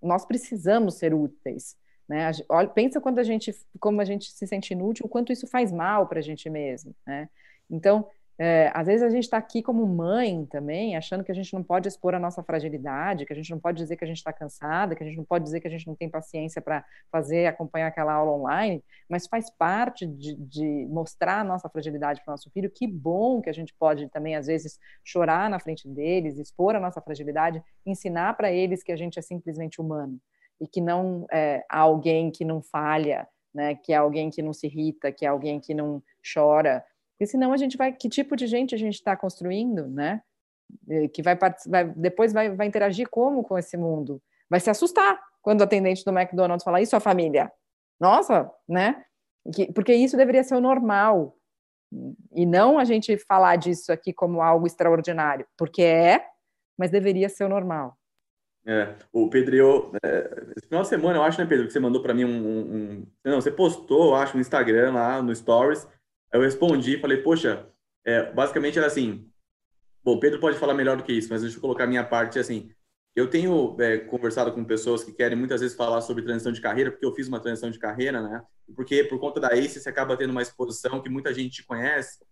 Nós precisamos ser úteis. Né? Olha, pensa quando a gente, como a gente se sente inútil, o quanto isso faz mal para a gente mesmo. Né? Então, é, às vezes a gente está aqui como mãe também, achando que a gente não pode expor a nossa fragilidade, que a gente não pode dizer que a gente está cansada, que a gente não pode dizer que a gente não tem paciência para fazer, acompanhar aquela aula online, mas faz parte de, de mostrar a nossa fragilidade para o nosso filho. Que bom que a gente pode também, às vezes, chorar na frente deles, expor a nossa fragilidade, ensinar para eles que a gente é simplesmente humano e que não é alguém que não falha, né? Que é alguém que não se irrita, que é alguém que não chora, porque senão a gente vai, que tipo de gente a gente está construindo, né? Que vai, vai depois vai, vai interagir como com esse mundo? Vai se assustar quando o atendente do McDonald's falar isso a família. Nossa, né? Que, porque isso deveria ser o normal e não a gente falar disso aqui como algo extraordinário, porque é, mas deveria ser o normal. É, o Pedro, é, esse final de semana, eu acho, né, Pedro, que você mandou para mim um, um, Não, você postou, eu acho, no Instagram lá, no Stories, eu respondi, falei, poxa, é, basicamente era assim, bom, Pedro pode falar melhor do que isso, mas deixa eu colocar a minha parte assim. Eu tenho é, conversado com pessoas que querem muitas vezes falar sobre transição de carreira, porque eu fiz uma transição de carreira, né? Porque por conta da ACE você acaba tendo uma exposição que muita gente conhece,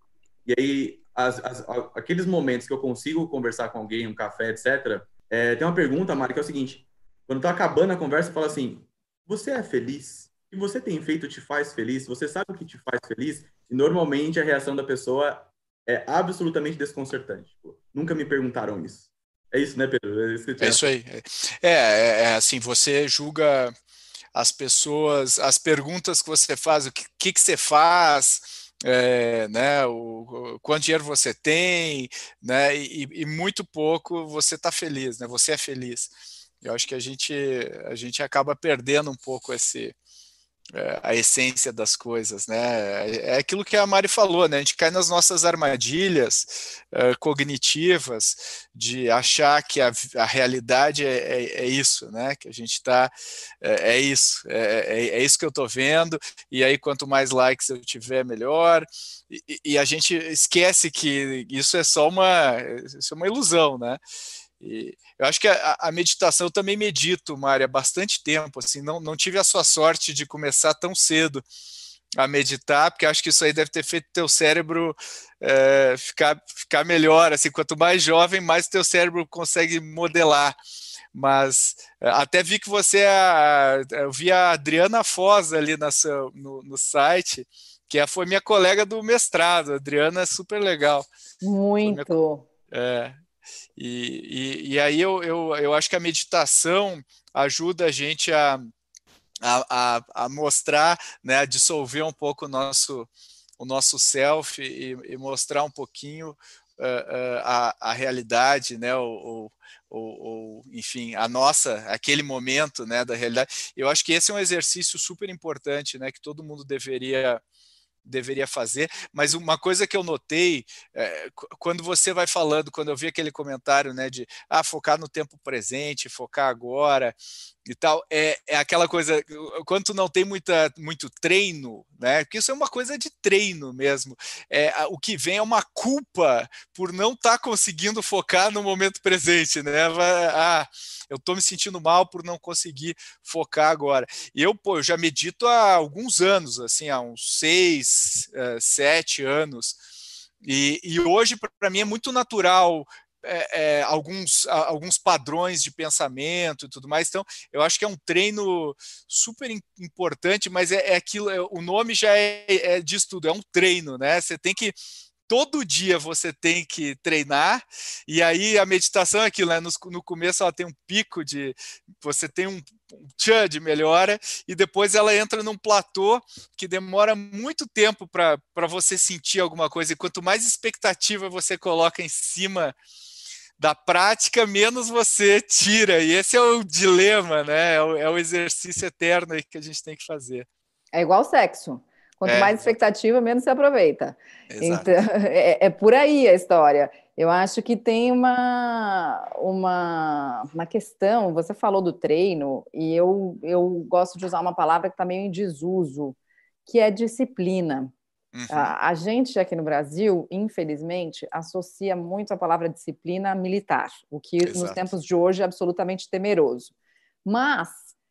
e aí as, as, aqueles momentos que eu consigo conversar com alguém, um café, etc. É, tem uma pergunta, Mari, que é o seguinte: quando tá acabando a conversa, fala assim, você é feliz? que você tem feito te faz feliz, você sabe o que te faz feliz, e normalmente a reação da pessoa é absolutamente desconcertante. Tipo, nunca me perguntaram isso. É isso, né, Pedro? É isso, é isso aí. É, é, é, assim, você julga as pessoas, as perguntas que você faz, o que, que, que você faz, é, né, o, o, quanto dinheiro você tem, né, e, e muito pouco você está feliz, né, você é feliz. Eu acho que a gente, a gente acaba perdendo um pouco esse, a essência das coisas, né? É aquilo que a Mari falou, né? A gente cai nas nossas armadilhas uh, cognitivas de achar que a, a realidade é, é, é, isso, né? Que a gente está é, é, isso, é, é, isso que eu estou vendo. E aí quanto mais likes eu tiver, melhor. E, e, a gente esquece que isso é só uma, isso é uma ilusão, né? E eu acho que a, a, meditação eu também medito, Mária, há bastante tempo. Assim, não, não tive a sua sorte de começar tão cedo a meditar, porque acho que isso aí deve ter feito teu cérebro é, ficar, ficar melhor. Assim, quanto mais jovem, mais teu cérebro consegue modelar. Mas é, até vi que você, a, eu vi a Adriana Foz ali na no, no site, que foi minha colega do mestrado. A Adriana é super legal. Muito. É, e, e, e aí eu, eu, eu acho que a meditação ajuda a gente a, a, a, a mostrar, né, a dissolver um pouco o nosso, o nosso self e, e mostrar um pouquinho uh, a, a realidade, né? O, ou, ou, enfim, a nossa, aquele momento, né, da realidade. Eu acho que esse é um exercício super importante, né, que todo mundo deveria deveria fazer, mas uma coisa que eu notei é, quando você vai falando, quando eu vi aquele comentário, né, de ah, focar no tempo presente, focar agora e tal, é, é aquela coisa, quando tu não tem muita, muito treino, né, porque isso é uma coisa de treino mesmo, é, o que vem é uma culpa por não estar tá conseguindo focar no momento presente, né, ah, eu estou me sentindo mal por não conseguir focar agora. E eu, pô, eu já medito há alguns anos, assim, há uns seis, uh, sete anos. E, e hoje, para mim, é muito natural é, é, alguns, alguns padrões de pensamento e tudo mais. Então, eu acho que é um treino super importante, mas é, é aquilo, é, o nome já é, é disso tudo, é um treino, né? Você tem que todo dia você tem que treinar, e aí a meditação é aquilo, né? No, no começo ela tem um pico de. Você tem um, um tchan de melhora, e depois ela entra num platô que demora muito tempo para você sentir alguma coisa, e quanto mais expectativa você coloca em cima da prática, menos você tira. E esse é o dilema, né? É o, é o exercício eterno que a gente tem que fazer. É igual sexo. Quanto é. mais expectativa, menos se aproveita. Então, *laughs* é, é, por aí a história. Eu acho que tem uma, uma, uma questão, você falou do treino, e eu, eu gosto de usar uma palavra que está meio em desuso, que é disciplina. Uhum. A, a, gente aqui no Brasil, infelizmente, associa muito a palavra disciplina militar, o que Exato. nos tempos de hoje é absolutamente temeroso. Mas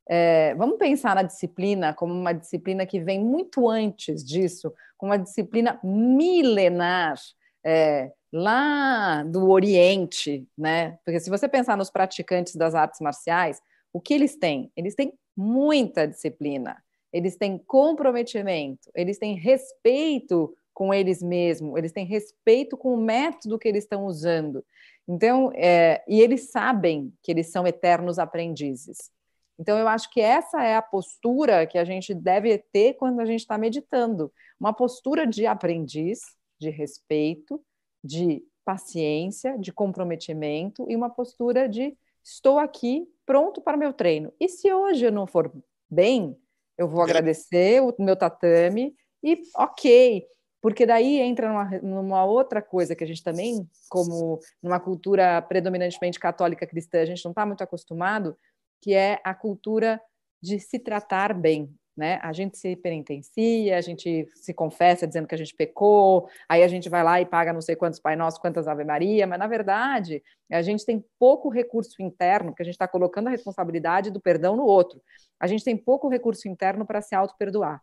é, vamos pensar na disciplina como uma disciplina que vem muito antes disso, como uma disciplina milenar, é, lá do Oriente, né? Porque se você pensar nos praticantes das artes marciais, o que eles têm? Eles têm muita disciplina, eles têm comprometimento, eles têm respeito com eles mesmos, eles têm respeito com o método que eles estão usando. Então, é, e eles sabem que eles são eternos aprendizes. Então, eu acho que essa é a postura que a gente deve ter quando a gente está meditando. Uma postura de aprendiz, de respeito, de paciência, de comprometimento e uma postura de estou aqui pronto para o meu treino. E se hoje eu não for bem, eu vou agradecer o meu tatame e ok, porque daí entra numa, numa, outra coisa que a gente também, como numa cultura predominantemente católica cristã, a gente não está muito acostumado, que é a cultura de se tratar bem. Né? A gente se penitencia, a gente se confessa dizendo que a gente pecou, aí a gente vai lá e paga não sei quantos Pai Nosso, quantas Ave Maria, mas na verdade a gente tem pouco recurso interno, porque a gente está colocando a responsabilidade do perdão no outro. A gente tem pouco recurso interno para se auto-perdoar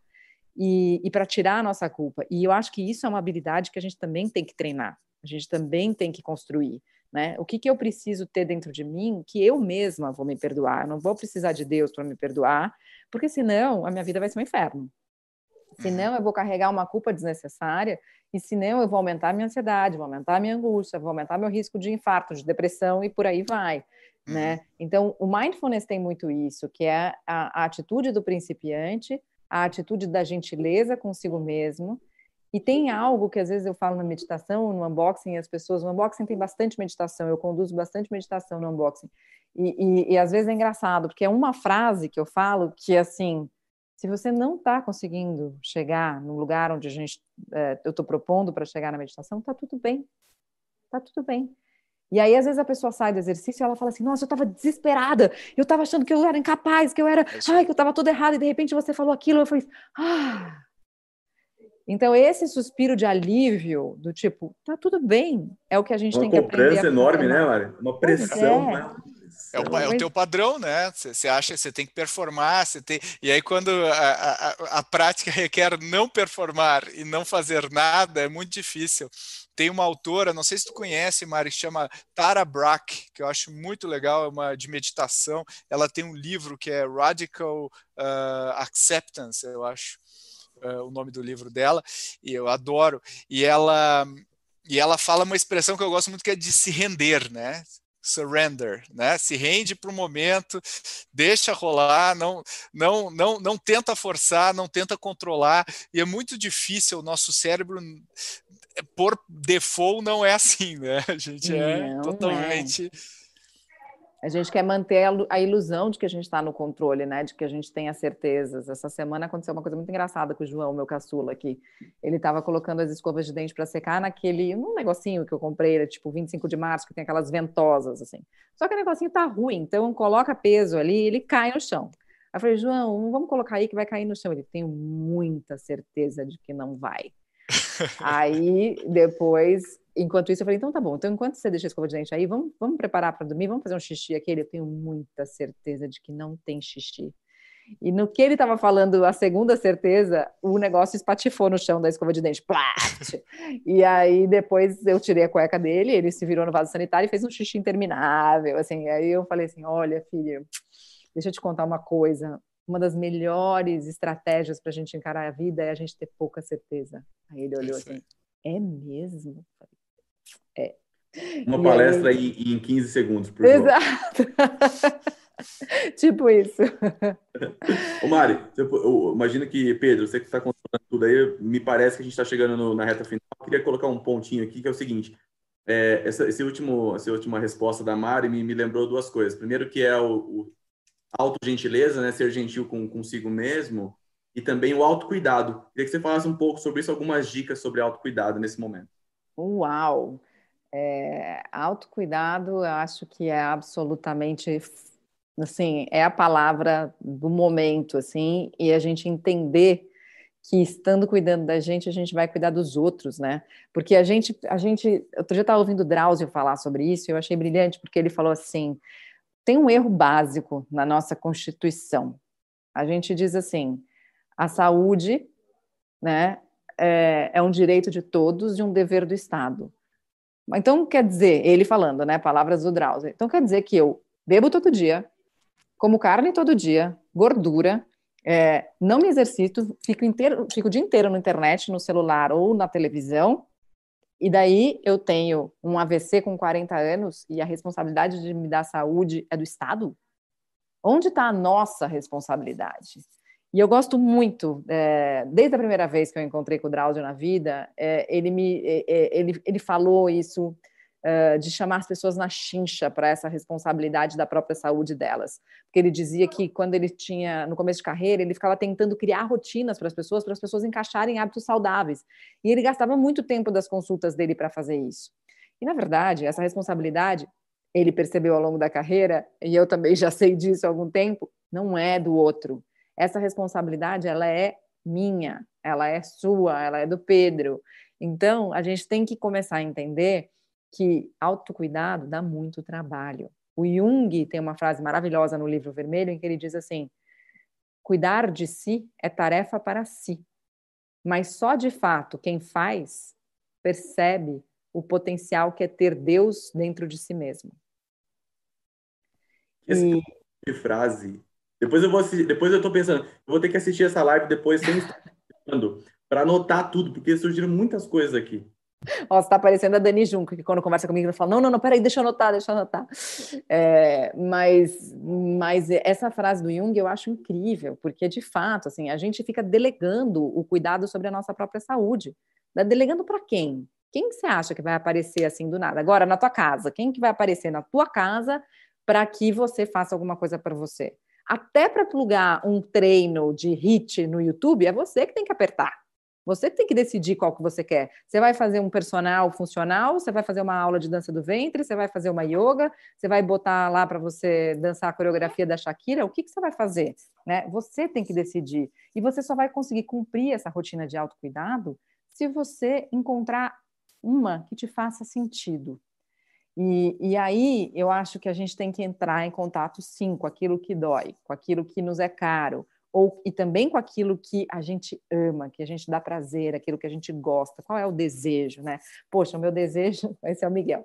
e, e para tirar a nossa culpa. E eu acho que isso é uma habilidade que a gente também tem que treinar, a gente também tem que construir. Né? O que, que eu preciso ter dentro de mim que eu mesma vou me perdoar? Eu não vou precisar de Deus para me perdoar, porque senão a minha vida vai ser um inferno. Senão uhum. eu vou carregar uma culpa desnecessária e senão eu vou aumentar a minha ansiedade, vou aumentar a minha angústia, vou aumentar meu risco de infarto, de depressão e por aí vai. Né? Uhum. Então, o mindfulness tem muito isso, que é a, a atitude do principiante, a atitude da gentileza consigo mesmo, e tem algo que às vezes eu falo na meditação, no unboxing, as pessoas. No unboxing tem bastante meditação, eu conduzo bastante meditação no unboxing. E, e, e às vezes é engraçado, porque é uma frase que eu falo que, assim, se você não está conseguindo chegar no lugar onde a gente, é, eu estou propondo para chegar na meditação, tá tudo bem. Tá tudo bem. E aí, às vezes, a pessoa sai do exercício e ela fala assim: Nossa, eu estava desesperada, eu estava achando que eu era incapaz, que eu era, é ai, que eu estava tudo errado, e de repente você falou aquilo, eu falei, ah, então, esse suspiro de alívio, do tipo, tá tudo bem, é o que a gente uma tem que aprender. Uma cobrança enorme, né, Mari? Uma pressão, é. né? É o, é o, teu padrão, né? Você acha que você tem que performar, você tem. E aí, quando a, a, a, prática *laughs* requer não performar e não fazer nada, é muito difícil. Tem uma autora, não sei se tu conhece, Mari, que chama Tara Brach, que eu acho muito legal, é uma de meditação. Ela tem um livro que é Radical uh, Acceptance, eu acho uh, o nome do livro dela, e eu adoro. E ela, e ela fala uma expressão que eu gosto muito que é de se render, né? surrender, né? Se rende para o momento, deixa rolar, não, não, não, não tenta forçar, não tenta controlar. E é muito difícil o nosso cérebro por default não é assim, né? A gente é não, totalmente. É a gente quer manter a ilusão de que a gente está no controle, né? De que a gente tem as certezas. Essa semana aconteceu uma coisa muito engraçada com o João, meu caçula aqui. Ele estava colocando as escovas de dente para secar naquele um negocinho que eu comprei, era tipo 25 de março, que tem aquelas ventosas assim. Só que o negocinho tá ruim, então coloca peso ali, ele cai no chão. Aí eu falei, João, vamos colocar aí que vai cair no chão. Ele tem muita certeza de que não vai. *laughs* aí depois enquanto isso, eu falei, então tá bom, então enquanto você deixa a escova de dente aí, vamos, vamos preparar para dormir, vamos fazer um xixi aqui. Eu tenho muita certeza de que não tem xixi. E no que ele estava falando, a segunda certeza, o negócio espatifou no chão da escova de dente. *laughs* E aí depois eu tirei a cueca dele, ele se virou no vaso sanitário e fez um xixi interminável. Assim, aí eu falei assim: olha, filho, deixa eu te contar uma coisa. Uma das melhores estratégias para a gente encarar a vida é a gente ter pouca certeza. Aí ele olhou assim: é mesmo? É. Uma palestra aí... em, em 15 segundos por Exato. *laughs* tipo isso. Ô Mari, imagina que, Pedro, você que está contando tudo aí, me parece que a gente está chegando no, na reta final. Eu queria colocar um pontinho aqui, que é o seguinte. É, essa, esse último, essa última resposta da Mari me, me lembrou duas coisas. Primeiro que é o, o auto-gentileza, né? Ser gentil com consigo mesmo. E também o autocuidado. Queria que você falasse um pouco sobre isso, algumas dicas sobre autocuidado nesse momento. Uau! É, autocuidado, eu acho que é absolutamente, assim, é a palavra do momento, assim, e a gente entender que estando cuidando da gente, a gente vai cuidar dos outros, né? Porque a gente, a gente, outro dia estava ouvindo o Drauzio falar sobre isso, e eu achei brilhante, porque ele falou assim, tem um erro básico na nossa Constituição. A gente diz assim, a saúde, né, é, é um direito de todos e um dever do Estado. Então, quer dizer, ele falando, né? Palavras do Drauzio. Então, quer dizer que eu bebo todo dia, como carne todo dia, gordura, é, não me exercito, fico, inteiro, fico o dia inteiro na internet, no celular ou na televisão, e daí eu tenho um AVC com 40 anos e a responsabilidade de me dar saúde é do Estado? Onde está a nossa responsabilidade? E eu gosto muito, é, desde a primeira vez que eu encontrei com o Drauzio na vida, é, ele, me, é, ele, ele falou isso é, de chamar as pessoas na chincha para essa responsabilidade da própria saúde delas. Porque ele dizia que quando ele tinha, no começo de carreira, ele ficava tentando criar rotinas para as pessoas, para as pessoas encaixarem hábitos saudáveis. E ele gastava muito tempo das consultas dele para fazer isso. E, na verdade, essa responsabilidade, ele percebeu ao longo da carreira, e eu também já sei disso há algum tempo, não é do outro essa responsabilidade ela é minha, ela é sua, ela é do Pedro. Então, a gente tem que começar a entender que autocuidado dá muito trabalho. O Jung tem uma frase maravilhosa no livro vermelho em que ele diz assim: cuidar de si é tarefa para si, mas só de fato quem faz percebe o potencial que é ter Deus dentro de si mesmo. Essa e... frase depois eu vou assistir, depois eu tô pensando, eu vou ter que assistir essa live depois sem para anotar tudo, porque surgiram muitas coisas aqui. Ó, você tá parecendo a Dani Junco, que quando conversa comigo, ela fala, não, não, não, peraí, deixa eu anotar, deixa eu anotar. É, mas, mas essa frase do Jung eu acho incrível, porque, de fato, assim, a gente fica delegando o cuidado sobre a nossa própria saúde. Né? Delegando para quem? Quem que você acha que vai aparecer assim do nada? Agora, na tua casa, quem que vai aparecer na tua casa para que você faça alguma coisa para você? Até para plugar um treino de HIT no YouTube, é você que tem que apertar. Você tem que decidir qual que você quer. Você vai fazer um personal funcional, você vai fazer uma aula de dança do ventre, você vai fazer uma yoga, você vai botar lá para você dançar a coreografia da Shakira, o que, que você vai fazer? Né? Você tem que decidir. E você só vai conseguir cumprir essa rotina de autocuidado se você encontrar uma que te faça sentido. E, e aí eu acho que a gente tem que entrar em contato, sim, com aquilo que dói, com aquilo que nos é caro, ou e também com aquilo que a gente ama, que a gente dá prazer, aquilo que a gente gosta. Qual é o desejo, né? Poxa, o meu desejo, *laughs* esse é o Miguel.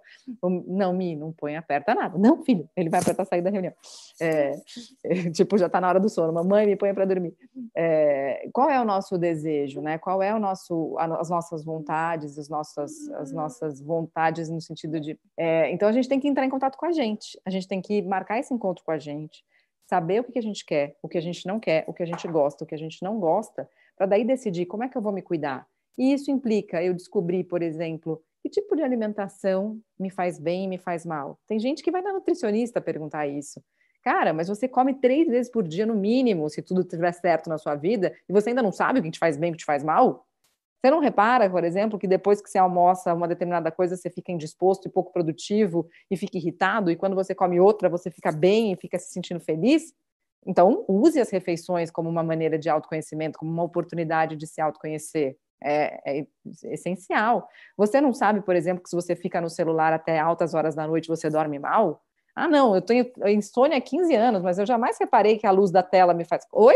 Não, Mi, não põe, aperta nada. Não, filho, ele vai apertar sair da reunião. É, é, tipo, já está na hora do sono. Mamãe, me põe para dormir. É, qual é o nosso desejo, né? Qual é o nosso, as nossas vontades, as nossas, as nossas vontades no sentido de. É, então a gente tem que entrar em contato com a gente. A gente tem que marcar esse encontro com a gente saber o que a gente quer, o que a gente não quer, o que a gente gosta, o que a gente não gosta, para daí decidir como é que eu vou me cuidar. E isso implica eu descobrir, por exemplo, que tipo de alimentação me faz bem e me faz mal. Tem gente que vai na nutricionista perguntar isso. Cara, mas você come três vezes por dia no mínimo, se tudo estiver certo na sua vida, e você ainda não sabe o que te faz bem e o que te faz mal? Você não repara, por exemplo, que depois que você almoça uma determinada coisa, você fica indisposto e pouco produtivo e fica irritado, e quando você come outra, você fica bem e fica se sentindo feliz? Então, use as refeições como uma maneira de autoconhecimento, como uma oportunidade de se autoconhecer. É, é, essencial. Você não sabe, por exemplo, que se você fica no celular até altas horas da noite, você dorme mal? Ah, não, eu tenho insônia há 15 anos, mas eu jamais reparei que a luz da tela me faz. Oi?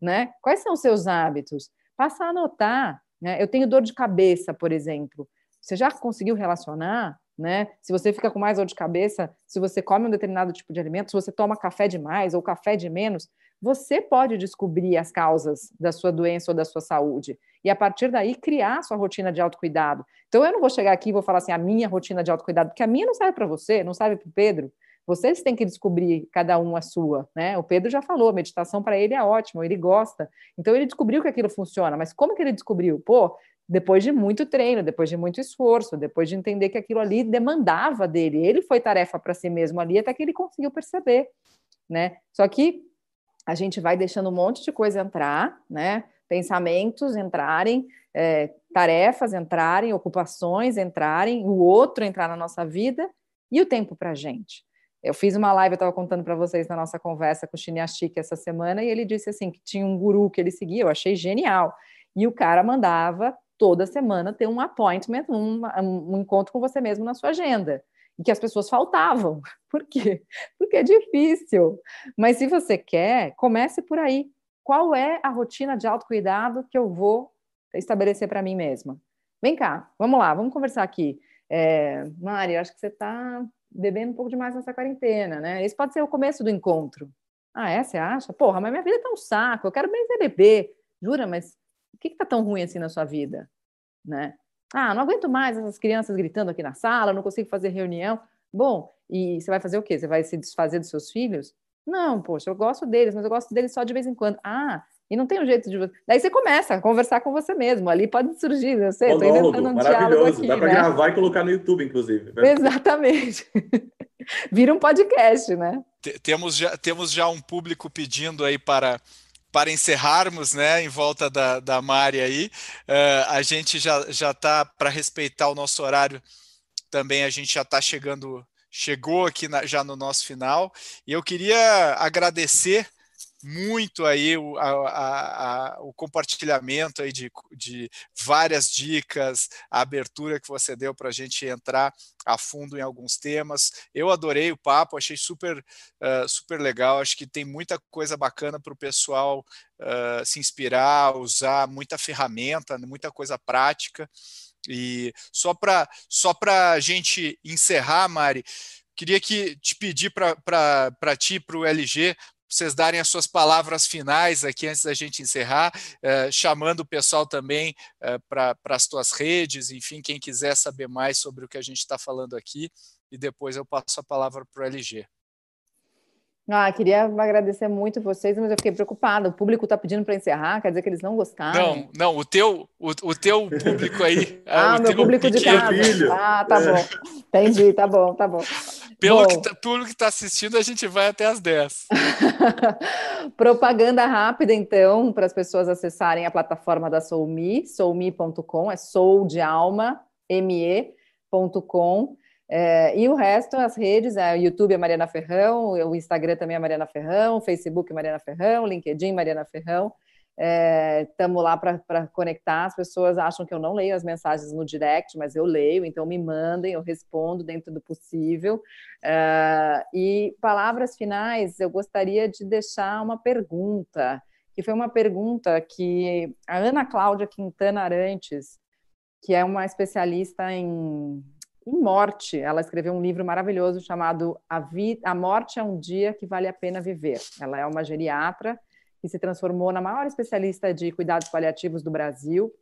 Né? Quais são os seus hábitos? Passa a anotar. Né? Eu tenho dor de cabeça, por exemplo. Você já conseguiu relacionar? Né? Se você fica com mais dor de cabeça, se você come um determinado tipo de alimento, se você toma café demais ou café de menos, você pode descobrir as causas da sua doença ou da sua saúde e a partir daí criar sua rotina de autocuidado. Então eu não vou chegar aqui e vou falar assim a minha rotina de autocuidado, porque a minha não serve para você, não serve para o Pedro. Vocês têm que descobrir cada um a sua, né? O Pedro já falou, meditação para ele é ótimo, ele gosta. Então ele descobriu que aquilo funciona, mas como que ele descobriu? Pô, depois de muito treino, depois de muito esforço, depois de entender que aquilo ali demandava dele. Ele foi tarefa para si mesmo ali até que ele conseguiu perceber, né? Só que a gente vai deixando um monte de coisa entrar, né? pensamentos entrarem, é, tarefas entrarem, ocupações entrarem, o outro entrar na nossa vida e o tempo para a gente. Eu fiz uma live, eu estava contando para vocês na nossa conversa com o Chinyashik essa semana, e ele disse assim que tinha um guru que ele seguia, eu achei genial. E o cara mandava toda semana ter um appointment, um, um encontro com você mesmo na sua agenda. E que as pessoas faltavam. *laughs* Por quê? Porque é difícil. Mas se você quer, comece por aí. Qual é a rotina de autocuidado que eu vou estabelecer para mim mesma? Vem cá, vamos lá, vamos conversar aqui. É, Mari, acho que você está bebendo um pouco demais nessa quarentena, né? Esse pode ser o começo do encontro. Ah, é? Você acha? Porra, mas minha vida tá um saco, eu quero bem ser bebê. Jura, mas o que, que tá tão ruim assim na sua vida? Né? Ah, não aguento mais essas crianças gritando aqui na sala, não consigo fazer reunião. Bom, e você vai fazer o quê? Você vai se desfazer dos seus filhos? Não, poxa, eu gosto deles, mas eu gosto deles só de vez em quando. Ah, e não tem um jeito de. Daí você começa a conversar com você mesmo. Ali pode surgir, eu sei, estou inventando um maravilhoso. Aqui, Dá para né? gravar e colocar no YouTube, inclusive. Exatamente. *laughs* Vira um podcast, né? Temos já, temos já um público pedindo aí para para encerrarmos, né, em volta da, da Mari aí, uh, a gente já já está para respeitar o nosso horário. Também a gente já está chegando chegou aqui na, já no nosso final. E eu queria agradecer muito aí o, a, a, o compartilhamento aí de, de várias dicas, a abertura que você deu para a gente entrar a fundo em alguns temas. Eu adorei o papo, achei super, uh, super legal. Acho que tem muita coisa bacana para o pessoal uh, se inspirar, usar muita ferramenta, muita coisa prática. E só para só a gente encerrar, Mari, queria que te pedir para ti, para o LG, vocês darem as suas palavras finais aqui antes da gente encerrar, eh, chamando o pessoal também eh, para as tuas redes, enfim, quem quiser saber mais sobre o que a gente está falando aqui, e depois eu passo a palavra para o LG. Ah, queria agradecer muito vocês, mas eu fiquei preocupada. O público está pedindo para encerrar, quer dizer que eles não gostaram? Não, não, o teu, o, o teu público aí. *laughs* ah, o meu público de casa. Ah, tá bom. Entendi, tá bom, tá bom. Pelo bom. que tá, que está assistindo, a gente vai até as 10. *laughs* Propaganda rápida, então, para as pessoas acessarem a plataforma da Soulme, soulme.com, é soul de alma, me.com. É, e o resto, as redes, é, o YouTube é Mariana Ferrão, o Instagram também é Mariana Ferrão, o Facebook é Mariana Ferrão, LinkedIn Mariana Ferrão. Estamos é, lá para conectar. As pessoas acham que eu não leio as mensagens no direct, mas eu leio, então me mandem, eu respondo dentro do possível. É, e palavras finais, eu gostaria de deixar uma pergunta, que foi uma pergunta que a Ana Cláudia Quintana Arantes, que é uma especialista em em morte. Ela escreveu um livro maravilhoso chamado a, Vi a Morte é um Dia que Vale a Pena Viver. Ela é uma geriatra que se transformou na maior especialista de cuidados paliativos do Brasil.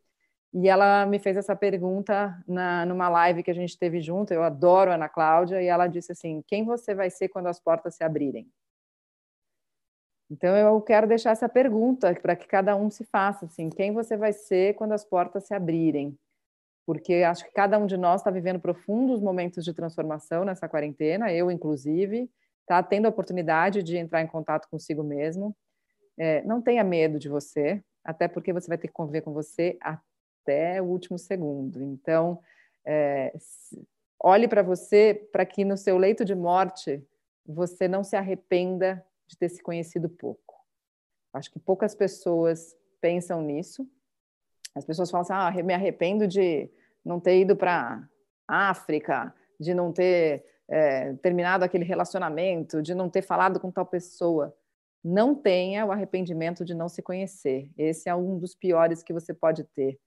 E ela me fez essa pergunta na, numa live que a gente teve junto. Eu adoro a Ana Cláudia. E ela disse assim: Quem você vai ser quando as portas se abrirem? Então eu quero deixar essa pergunta para que cada um se faça, assim, quem você vai ser quando as portas se abrirem? Porque acho que cada um de nós está vivendo profundos momentos de transformação nessa quarentena, eu inclusive, está tendo a oportunidade de entrar em contato consigo mesmo. É, não tenha medo de você, até porque você vai ter que conviver com você até o último segundo. Então, é, olhe para você para que no seu leito de morte você não se arrependa de ter se conhecido pouco. Acho que poucas pessoas pensam nisso. As pessoas falam assim: ah, me arrependo de não ter ido para África, de não ter é, terminado aquele relacionamento, de não ter falado com tal pessoa. Não tenha o arrependimento de não se conhecer. Esse é um dos piores que você pode ter.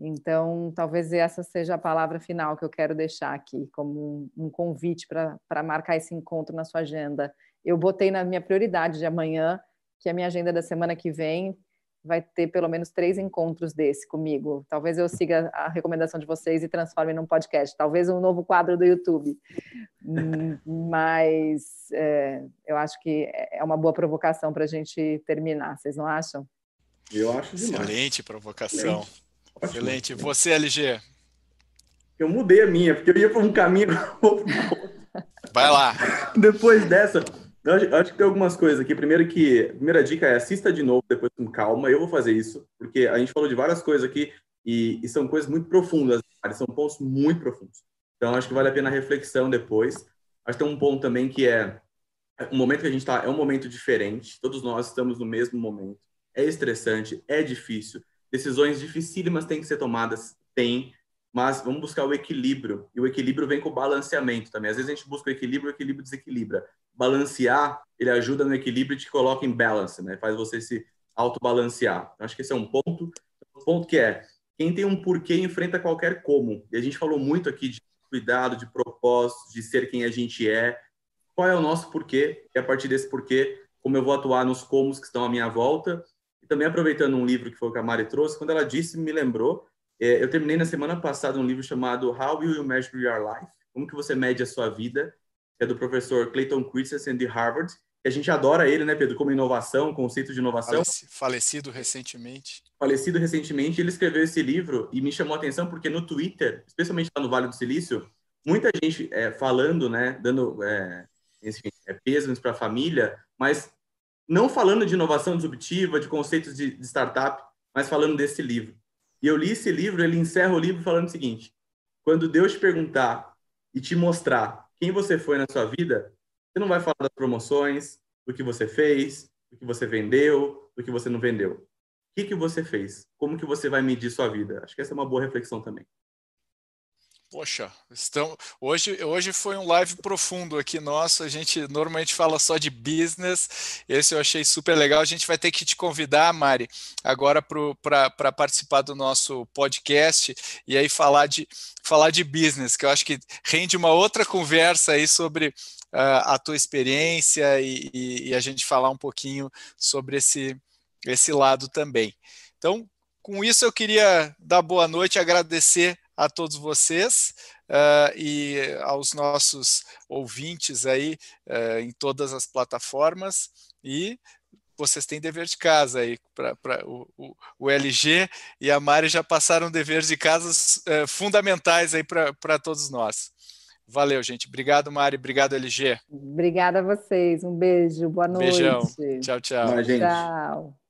Então, talvez essa seja a palavra final que eu quero deixar aqui, como um, um convite para marcar esse encontro na sua agenda eu botei na minha prioridade de amanhã, que a minha agenda da semana que vem vai ter pelo menos três encontros desse comigo. Talvez eu siga a recomendação de vocês e transforme num podcast. Talvez um novo quadro do YouTube. *laughs* Mas é, eu acho que é uma boa provocação para a gente terminar. Vocês não acham? Eu acho demais. Excelente provocação. Excelente. Excelente. Você, LG? Eu mudei a minha, porque eu ia para um caminho. *laughs* Vai lá. Depois dessa, eu acho, que tem algumas coisas aqui. Primeiro que, a primeira dica é assista de novo, depois com calma. Eu vou fazer isso, porque a gente falou de várias coisas aqui e, e são coisas muito profundas, são pontos muito profundos. Então, acho que vale a pena a reflexão depois. Acho que tem um ponto também que é o momento que a gente está é um momento diferente. Todos nós estamos no mesmo momento. É estressante, é difícil. Decisões dificílimas têm que ser tomadas, tem mas vamos buscar o equilíbrio. E o equilíbrio vem com o balanceamento também. Às vezes a gente busca o equilíbrio, o equilíbrio desequilibra. Balancear, ele ajuda no equilíbrio e te coloca em balance, né? Faz você se autobalancear. Acho que esse é um ponto. Um ponto que é, quem tem um porquê enfrenta qualquer como. E a gente falou muito aqui de cuidado, de propósito, de ser quem a gente é. Qual é o nosso porquê? E a partir desse porquê, como eu vou atuar nos comos que estão à minha volta. E também aproveitando um livro que foi o que a Mari trouxe, quando ela disse, me lembrou é, eu terminei na semana passada um livro chamado How Will You Measure Your Life? Como que você mede a sua vida? É do professor Clayton Christensen de Harvard. a gente adora ele, né, Pedro, como inovação, conceito de inovação. Falecido recentemente. Falecido recentemente, ele escreveu esse livro e me chamou a atenção porque no Twitter, especialmente lá no Vale do Silício, muita gente é, falando, né, dando é, enfim, é, para a família, mas não falando de inovação disruptiva, de conceitos de, de startup, mas falando desse livro. E eu li esse livro, ele encerra o livro falando o seguinte: quando Deus te perguntar e te mostrar quem você foi na sua vida, você não vai falar das promoções, do que você fez, do que você vendeu, do que você não vendeu. O que, que você fez? Como que você vai medir sua vida? Acho que essa é uma boa reflexão também. Poxa, estão, hoje, hoje foi um live profundo aqui nosso. A gente normalmente fala só de business. Esse eu achei super legal. A gente vai ter que te convidar, Mari, agora para participar do nosso podcast e aí falar de, falar de business, que eu acho que rende uma outra conversa aí sobre uh, a tua experiência e, e, e a gente falar um pouquinho sobre esse, esse lado também. Então, com isso, eu queria dar boa noite agradecer a todos vocês uh, e aos nossos ouvintes aí uh, em todas as plataformas e vocês têm dever de casa aí para o, o, o, LG e a Mari já passaram deveres de casa uh, fundamentais aí para todos nós. Valeu, gente. Obrigado, Mari. Obrigado, LG. Obrigada a vocês. Um beijo. Boa noite. Beijão. Tchau, tchau. Tchau. Tchau.